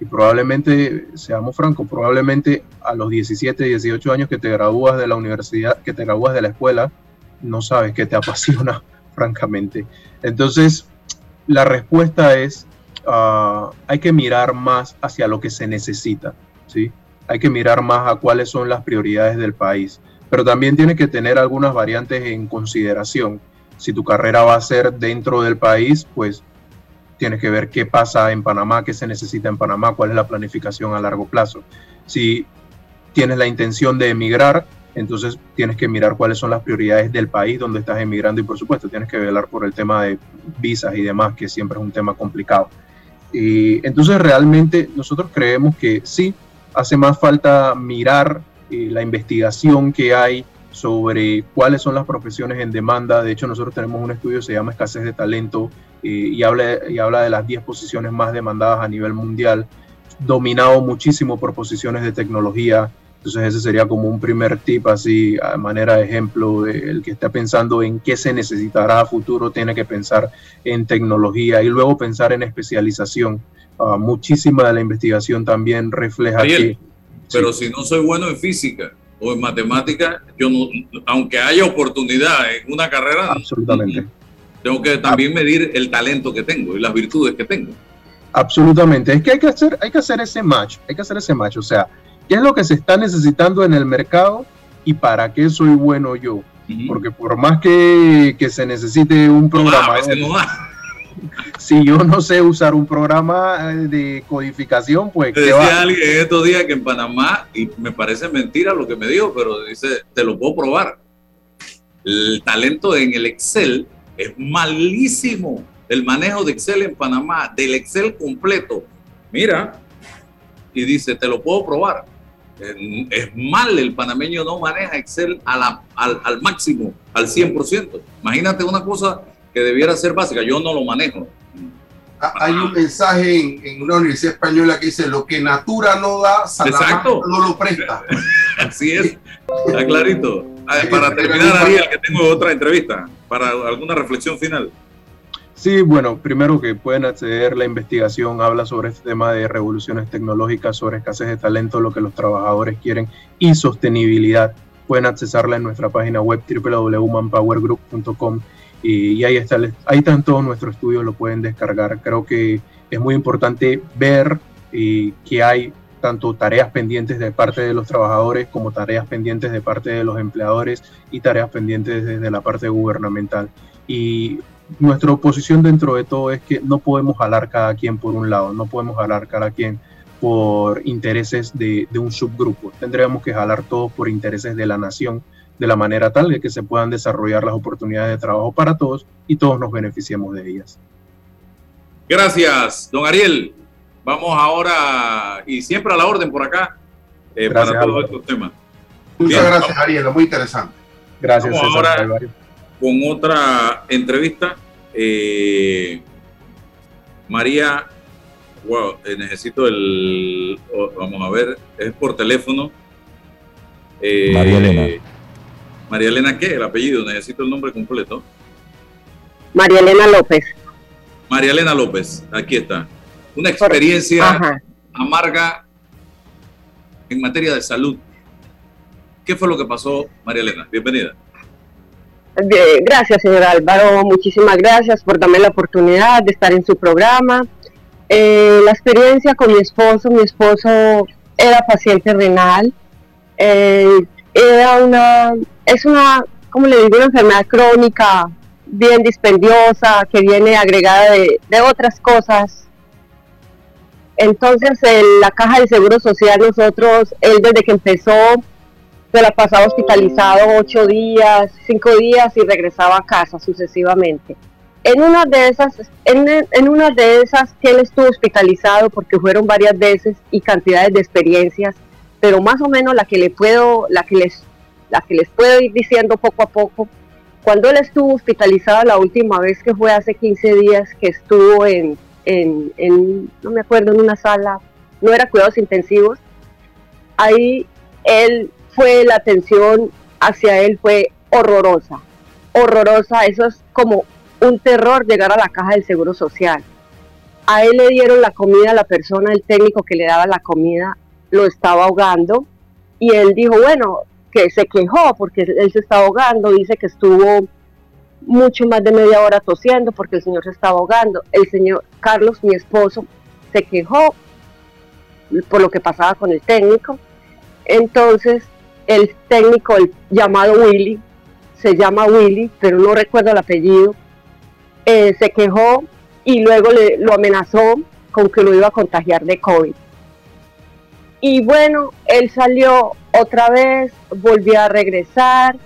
Y probablemente, seamos francos, probablemente a los 17, 18 años que te gradúas de la universidad, que te gradúas de la escuela, no sabes qué te apasiona, [laughs] francamente. Entonces, la respuesta es, ah, hay que mirar más hacia lo que se necesita, ¿sí? hay que mirar más a cuáles son las prioridades del país, pero también tiene que tener algunas variantes en consideración. Si tu carrera va a ser dentro del país, pues tienes que ver qué pasa en Panamá, qué se necesita en Panamá, cuál es la planificación a largo plazo. Si tienes la intención de emigrar, entonces tienes que mirar cuáles son las prioridades del país donde estás emigrando y por supuesto tienes que velar por el tema de visas y demás, que siempre es un tema complicado. Y entonces realmente nosotros creemos que sí, hace más falta mirar eh, la investigación que hay sobre cuáles son las profesiones en demanda. De hecho, nosotros tenemos un estudio que se llama Escasez de Talento eh, y, habla, y habla de las 10 posiciones más demandadas a nivel mundial, dominado muchísimo por posiciones de tecnología. Entonces ese sería como un primer tip, así a manera de ejemplo, el que está pensando en qué se necesitará a futuro, tiene que pensar en tecnología y luego pensar en especialización. Ah, muchísima de la investigación también refleja que... Pero si no soy bueno en física o en matemática, yo no, aunque haya oportunidad en una carrera, absolutamente. Tengo que también medir el talento que tengo y las virtudes que tengo. Absolutamente. Es que hay que hacer, hay que hacer ese match, hay que hacer ese match. O sea, ¿qué es lo que se está necesitando en el mercado y para qué soy bueno yo? Porque por más que, que se necesite un programa si yo no sé usar un programa eh, de codificación, pues... ¿qué decía alguien estos días que en Panamá, y me parece mentira lo que me dijo, pero dice, te lo puedo probar. El talento en el Excel es malísimo. El manejo de Excel en Panamá, del Excel completo. Mira, y dice, te lo puedo probar. Es mal, el panameño no maneja Excel al, al máximo, al 100%. Imagínate una cosa que debiera ser básica. Yo no lo manejo. Ah, hay un mensaje en, una universidad española que dice lo que Natura no da, Salamanca no lo presta. [laughs] Así es, está clarito. Ah, para terminar, Ariel, que tengo otra entrevista, para alguna reflexión final. Sí, bueno, primero que pueden acceder, la investigación habla sobre este tema de revoluciones tecnológicas, sobre escasez de talento, lo que los trabajadores quieren y sostenibilidad. Pueden accesarla en nuestra página web www.manpowergroup.com y ahí, está, ahí están todos nuestros estudios, lo pueden descargar. Creo que es muy importante ver eh, que hay tanto tareas pendientes de parte de los trabajadores como tareas pendientes de parte de los empleadores y tareas pendientes desde la parte gubernamental. Y nuestra posición dentro de todo es que no podemos jalar cada quien por un lado, no podemos jalar cada quien por intereses de, de un subgrupo. Tendríamos que jalar todos por intereses de la nación de la manera tal de que se puedan desarrollar las oportunidades de trabajo para todos y todos nos beneficiemos de ellas. Gracias, don Ariel. Vamos ahora y siempre a la orden por acá eh, para todos estos temas. Muchas gracias, Ariel, muy interesante. Gracias. Vamos ahora con otra entrevista. Eh, María, wow, eh, necesito el, oh, vamos a ver, es por teléfono. María Elena. María Elena, ¿qué? El apellido, necesito el nombre completo. María Elena López. María Elena López, aquí está. Una experiencia amarga en materia de salud. ¿Qué fue lo que pasó, María Elena? Bienvenida. Gracias, señor Álvaro. Muchísimas gracias por darme la oportunidad de estar en su programa. Eh, la experiencia con mi esposo, mi esposo era paciente renal. Eh, era una es una, como le digo, una enfermedad crónica bien dispendiosa que viene agregada de, otras cosas. Entonces, en la caja de seguro social, nosotros, él desde que empezó, se la pasaba hospitalizado ocho días, cinco días y regresaba a casa sucesivamente. En una de esas, en, en una de esas que él estuvo hospitalizado, porque fueron varias veces y cantidades de experiencias, pero más o menos la que le puedo, la que les la que les puedo ir diciendo poco a poco. Cuando él estuvo hospitalizado la última vez, que fue hace 15 días, que estuvo en, en, no me acuerdo, en una sala, no era cuidados intensivos, ahí él fue, la atención hacia él fue horrorosa, horrorosa, eso es como un terror llegar a la caja del Seguro Social. A él le dieron la comida, la persona, el técnico que le daba la comida, lo estaba ahogando y él dijo, bueno, que se quejó porque él se estaba ahogando, dice que estuvo mucho más de media hora tosiendo porque el señor se estaba ahogando. El señor Carlos, mi esposo, se quejó por lo que pasaba con el técnico. Entonces, el técnico, el llamado Willy, se llama Willy, pero no recuerdo el apellido, eh, se quejó y luego le, lo amenazó con que lo iba a contagiar de COVID. Y bueno, él salió otra vez, volvió a regresar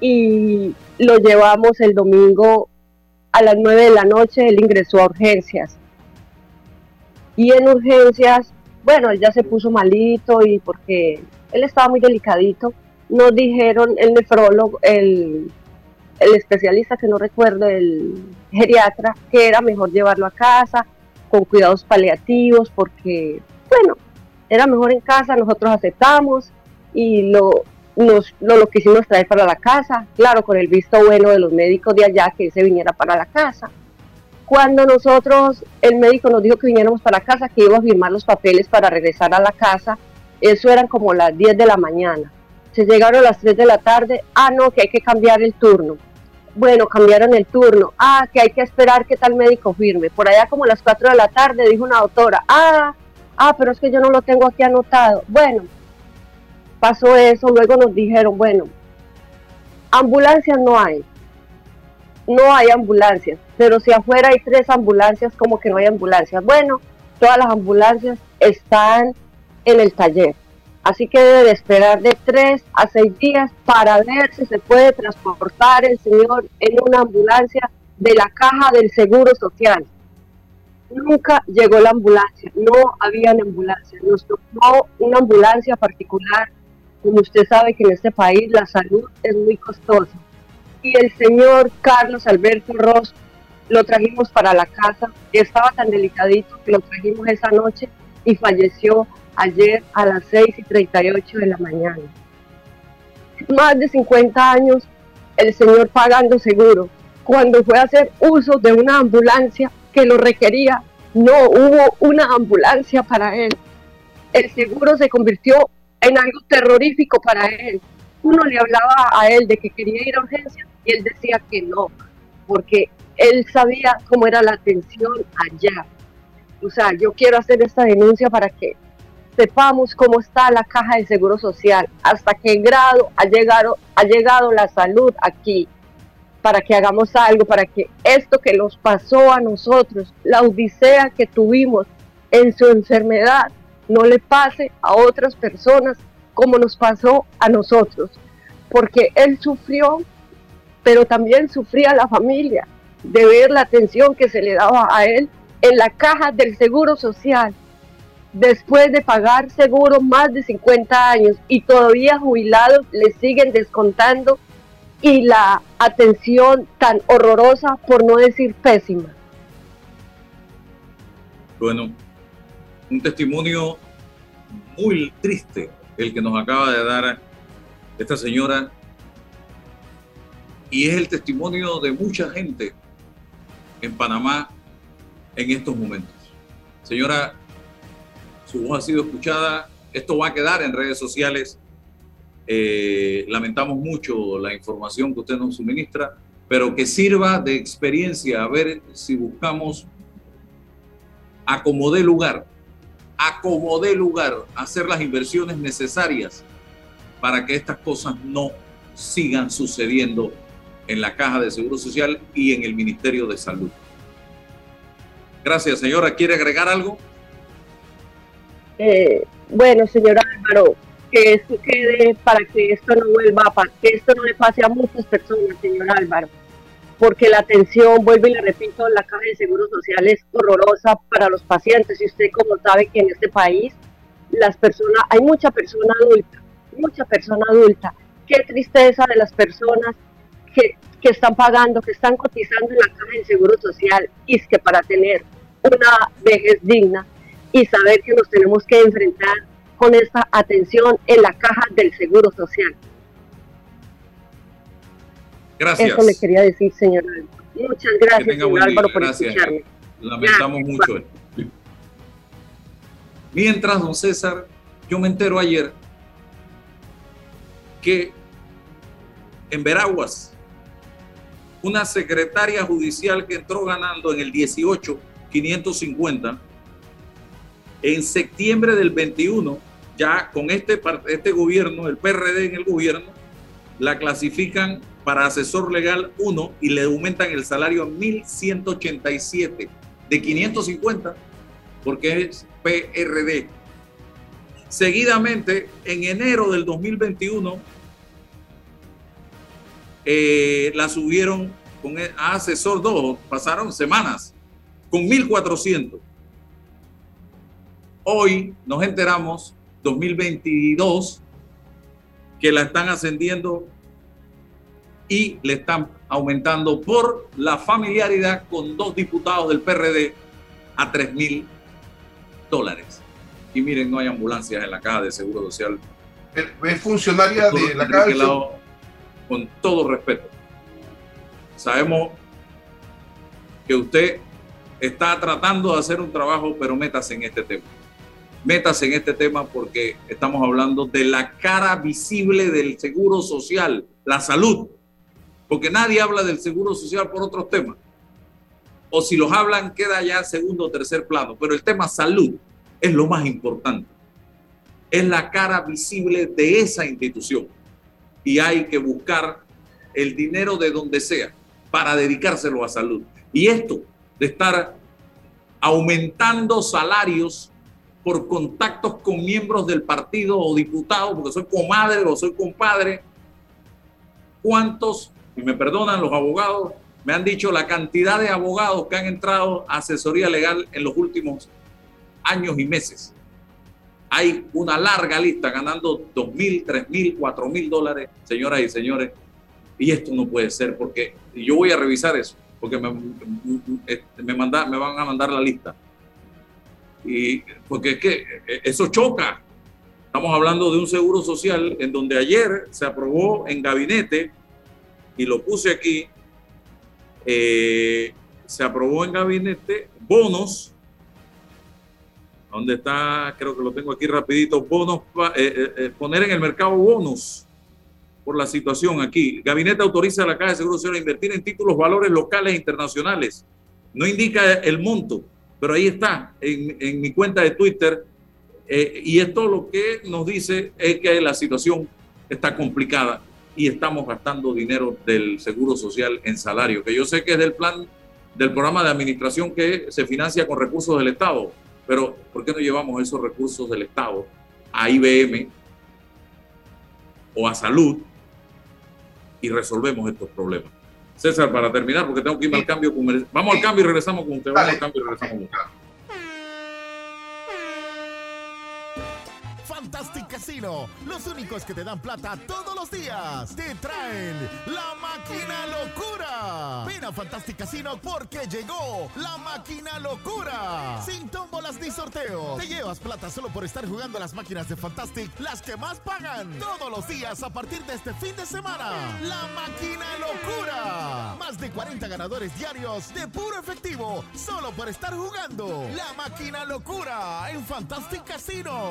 y lo llevamos el domingo a las 9 de la noche, él ingresó a urgencias. Y en urgencias, bueno, él ya se puso malito y porque él estaba muy delicadito, nos dijeron el nefrólogo, el, el especialista que no recuerdo, el geriatra, que era mejor llevarlo a casa con cuidados paliativos porque, bueno, era mejor en casa, nosotros aceptamos y lo, nos, lo, quisimos traer para la casa, claro, con el visto bueno de los médicos de allá que se viniera para la casa. Cuando nosotros, el médico nos dijo que viniéramos para la casa, que iba a firmar los papeles para regresar a la casa, eso eran como las 10 de la mañana. Se llegaron a las 3 de la tarde, ah, no, que hay que cambiar el turno. Bueno, cambiaron el turno, ah, que hay que esperar que tal médico firme. Por allá como a las 4 de la tarde dijo una doctora, ah, ah, pero es que yo no lo tengo aquí anotado. Bueno, pasó eso, luego nos dijeron, bueno, ambulancias no hay, no hay ambulancias, pero si afuera hay tres ambulancias, como que no hay ambulancias. Bueno, todas las ambulancias están en el taller, así que debe de esperar de tres a seis días para ver si se puede transportar el señor en una ambulancia de la caja del Seguro Social. Nunca llegó la ambulancia, no había ambulancia, nos tocó una ambulancia particular como usted sabe que en este país la salud es muy costosa. Y el señor Carlos Alberto Ross lo trajimos para la casa, estaba tan delicadito que lo trajimos esa noche y falleció ayer a las 6 y 38 de la mañana. Más de 50 años el señor pagando seguro. Cuando fue a hacer uso de una ambulancia que lo requería, no hubo una ambulancia para él. El seguro se convirtió en algo terrorífico para él. Uno le hablaba a él de que quería ir a urgencias y él decía que no, porque él sabía cómo era la atención allá. O sea, yo quiero hacer esta denuncia para que sepamos cómo está la caja de seguro social, hasta qué grado ha llegado, ha llegado la salud aquí, para que hagamos algo, para que esto que nos pasó a nosotros, la odisea que tuvimos en su enfermedad, no le pase a otras personas como nos pasó a nosotros, porque él sufrió, pero también sufría la familia de ver la atención que se le daba a él en la caja del Seguro Social, después de pagar seguro más de 50 años y todavía jubilados le siguen descontando y la atención tan horrorosa, por no decir pésima. Bueno, un testimonio muy triste el que nos acaba de dar esta señora y es el testimonio de mucha gente en Panamá en estos momentos. Señora, su voz ha sido escuchada, esto va a quedar en redes sociales. Eh, lamentamos mucho la información que usted nos suministra, pero que sirva de experiencia a ver si buscamos acomodé lugar acomode lugar, hacer las inversiones necesarias para que estas cosas no sigan sucediendo en la Caja de Seguro Social y en el Ministerio de Salud. Gracias, señora. ¿Quiere agregar algo? Eh, bueno, señora Álvaro, que esto quede para que esto no vuelva, para que esto no le pase a muchas personas, señor Álvaro porque la atención, vuelvo y le repito, la caja de seguro social es horrorosa para los pacientes. Y usted como sabe que en este país las personas, hay mucha persona adulta, mucha persona adulta qué tristeza de las personas que, que están pagando, que están cotizando en la caja del Seguro Social y es que para tener una vejez digna y saber que nos tenemos que enfrentar con esta atención en la caja del Seguro Social. Gracias. Eso le quería decir, señor. Muchas gracias, señor Álvaro, por gracias. escucharme. Lamentamos Gracias. mucho. Mientras, don César, yo me entero ayer que en Veraguas, una secretaria judicial que entró ganando en el 18, 550, en septiembre del 21, ya con este, este gobierno, el PRD en el gobierno, la clasifican para asesor legal 1 y le aumentan el salario a 1187 de 550 porque es PRD. Seguidamente, en enero del 2021, eh, la subieron con el- a asesor 2, pasaron semanas, con 1400. Hoy nos enteramos, 2022, que la están ascendiendo y le están aumentando por la familiaridad con dos diputados del PRD a 3 mil dólares. Y miren, no hay ambulancias en la caja de Seguro Social. Es funcionaria de la caja con todo respeto. Sabemos que usted está tratando de hacer un trabajo, pero métase en este tema. Métase en este tema porque estamos hablando de la cara visible del seguro social, la salud. Porque nadie habla del seguro social por otros temas. O si los hablan, queda ya segundo o tercer plano. Pero el tema salud es lo más importante. Es la cara visible de esa institución. Y hay que buscar el dinero de donde sea para dedicárselo a salud. Y esto de estar aumentando salarios por contactos con miembros del partido o diputados, porque soy comadre o soy compadre, ¿cuántos, y me perdonan los abogados, me han dicho la cantidad de abogados que han entrado a asesoría legal en los últimos años y meses? Hay una larga lista ganando dos mil, tres mil, cuatro mil dólares, señoras y señores, y esto no puede ser porque yo voy a revisar eso, porque me, me, manda- me van a mandar la lista. Y porque es que eh, eso choca. Estamos hablando de un seguro social en donde ayer se aprobó en gabinete, y lo puse aquí, eh, se aprobó en gabinete bonos, donde está, creo que lo tengo aquí rapidito, bonos, eh, eh, poner en el mercado bonos por la situación aquí. Gabinete autoriza a la Caja de Seguro Social a invertir en títulos valores locales e internacionales. No indica el monto, pero ahí está, en, mi cuenta de Twitter. eh, y esto lo que nos dice es que la situación está complicada y estamos gastando dinero del Seguro Social en salario, que yo sé que es del plan, del programa de administración que se financia con recursos del Estado, pero ¿por qué no llevamos esos recursos del Estado a IBM o a salud y resolvemos estos problemas? César, para terminar, porque tengo que irme al cambio. Vamos al cambio y regresamos con usted. Vamos al cambio y regresamos con usted. Casino, los únicos que te dan plata todos los días. Te traen la máquina locura. Ven a Fantastic Casino porque llegó la máquina locura. Sin tómbolas ni sorteos. Te llevas plata solo por estar jugando las máquinas de Fantastic, las que más pagan. Todos los días a partir de este fin de semana. La máquina locura. Más de 40 ganadores diarios de puro efectivo solo por estar jugando. La máquina locura en Fantastic Casino.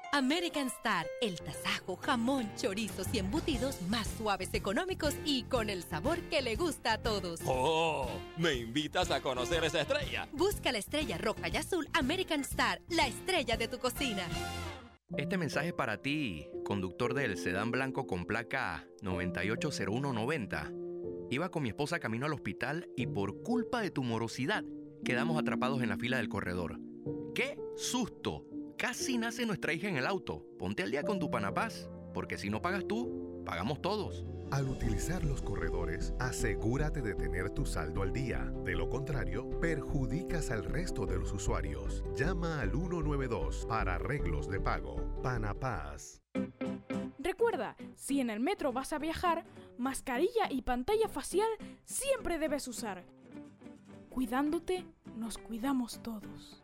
American Star, el tasajo, jamón, chorizos y embutidos más suaves, económicos y con el sabor que le gusta a todos. Oh, ¿me invitas a conocer esa estrella? Busca la estrella roja y azul American Star, la estrella de tu cocina. Este mensaje es para ti, conductor del sedán blanco con placa 980190. Iba con mi esposa camino al hospital y por culpa de tu morosidad quedamos atrapados en la fila del corredor. ¡Qué susto! Casi nace nuestra hija en el auto. Ponte al día con tu Panapaz, porque si no pagas tú, pagamos todos. Al utilizar los corredores, asegúrate de tener tu saldo al día. De lo contrario, perjudicas al resto de los usuarios. Llama al 192 para arreglos de pago. Panapaz. Recuerda, si en el metro vas a viajar, mascarilla y pantalla facial siempre debes usar. Cuidándote, nos cuidamos todos.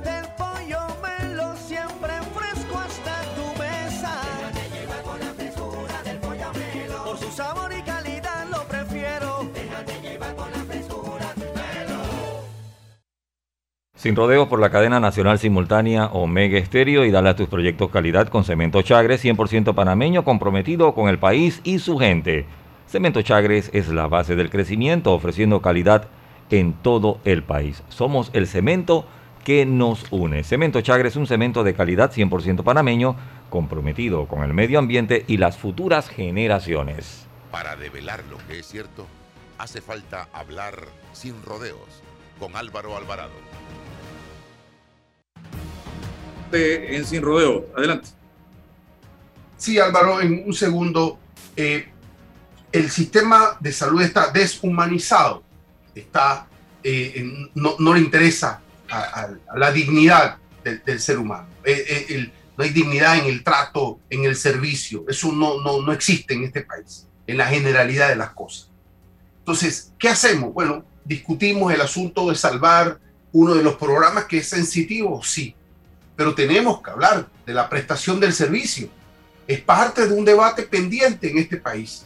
Sin rodeos por la cadena nacional simultánea Omega Estéreo y dale a tus proyectos calidad con Cemento Chagres, 100% panameño comprometido con el país y su gente. Cemento Chagres es la base del crecimiento, ofreciendo calidad en todo el país. Somos el cemento que nos une. Cemento Chagres, un cemento de calidad 100% panameño, comprometido con el medio ambiente y las futuras generaciones. Para develar lo que es cierto, hace falta hablar sin rodeos con Álvaro Alvarado. En Sin Rodeo. Adelante. Sí, Álvaro, en un segundo. eh, el sistema de salud está deshumanizado, está, eh, no, no le interesa a, la dignidad del, ser humano. Eh, no hay dignidad en el trato, en el servicio. Eso no, no, no existe en este país, en la generalidad de las cosas. Entonces, ¿qué hacemos? Bueno, discutimos el asunto de salvar uno de los programas que es sensitivo, sí, pero tenemos que hablar de la prestación del servicio. Es parte de un debate pendiente en este país.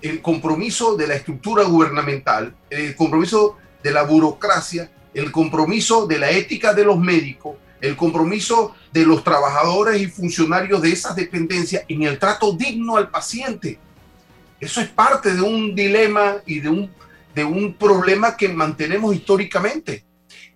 El compromiso de la estructura gubernamental, el compromiso de la burocracia, el compromiso de la ética de los médicos, el compromiso de los trabajadores y funcionarios de esas dependencias en el trato digno al paciente. Eso es parte de un dilema y de un, de un problema que mantenemos históricamente.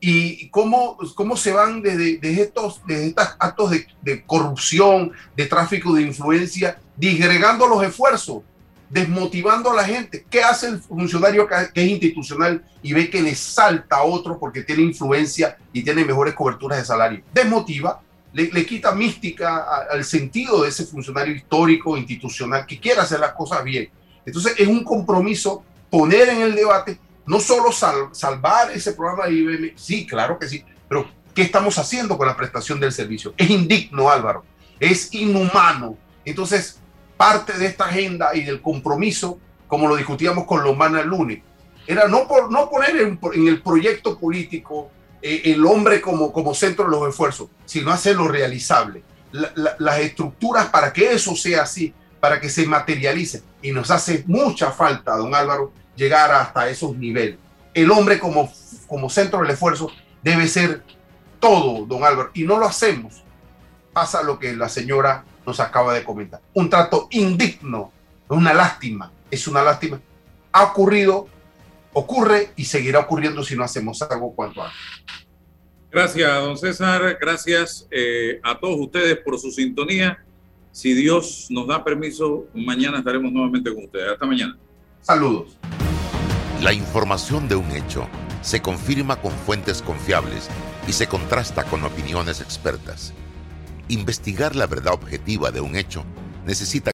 Y cómo, cómo se van desde, desde estos, desde estos actos de, de corrupción, de tráfico de influencia, disgregando los esfuerzos, desmotivando a la gente. ¿Qué hace el funcionario que, es institucional y ve que le salta a otro porque tiene influencia y tiene mejores coberturas de salario? Desmotiva, le, le quita mística al sentido de ese funcionario histórico, institucional, que quiere hacer las cosas bien. Entonces es un compromiso poner en el debate no solo sal- salvar ese programa de IBM, sí, claro que sí, pero ¿qué estamos haciendo con la prestación del servicio? Es indigno, Álvaro, es inhumano. Entonces, parte de esta agenda y del compromiso, como lo discutíamos con Lomana el lunes, era no, por, no poner en, el proyecto político eh, el hombre como, como centro de los esfuerzos, sino hacerlo realizable. La- la- las estructuras para que eso sea así, para que se materialice. Y nos hace mucha falta, don Álvaro, llegar hasta esos niveles. El hombre como, como centro del esfuerzo debe ser todo, don Álvaro, y no lo hacemos. Pasa lo que la señora nos acaba de comentar. Un trato indigno, una lástima, es una lástima. Ha ocurrido, ocurre y seguirá ocurriendo si no hacemos algo cuanto antes. Gracias, don César. Gracias eh, a todos ustedes por su sintonía. Si Dios nos da permiso, mañana estaremos nuevamente con ustedes. Hasta mañana. Saludos. La información de un hecho se confirma con fuentes confiables y se contrasta con opiniones expertas. Investigar la verdad objetiva de un hecho necesita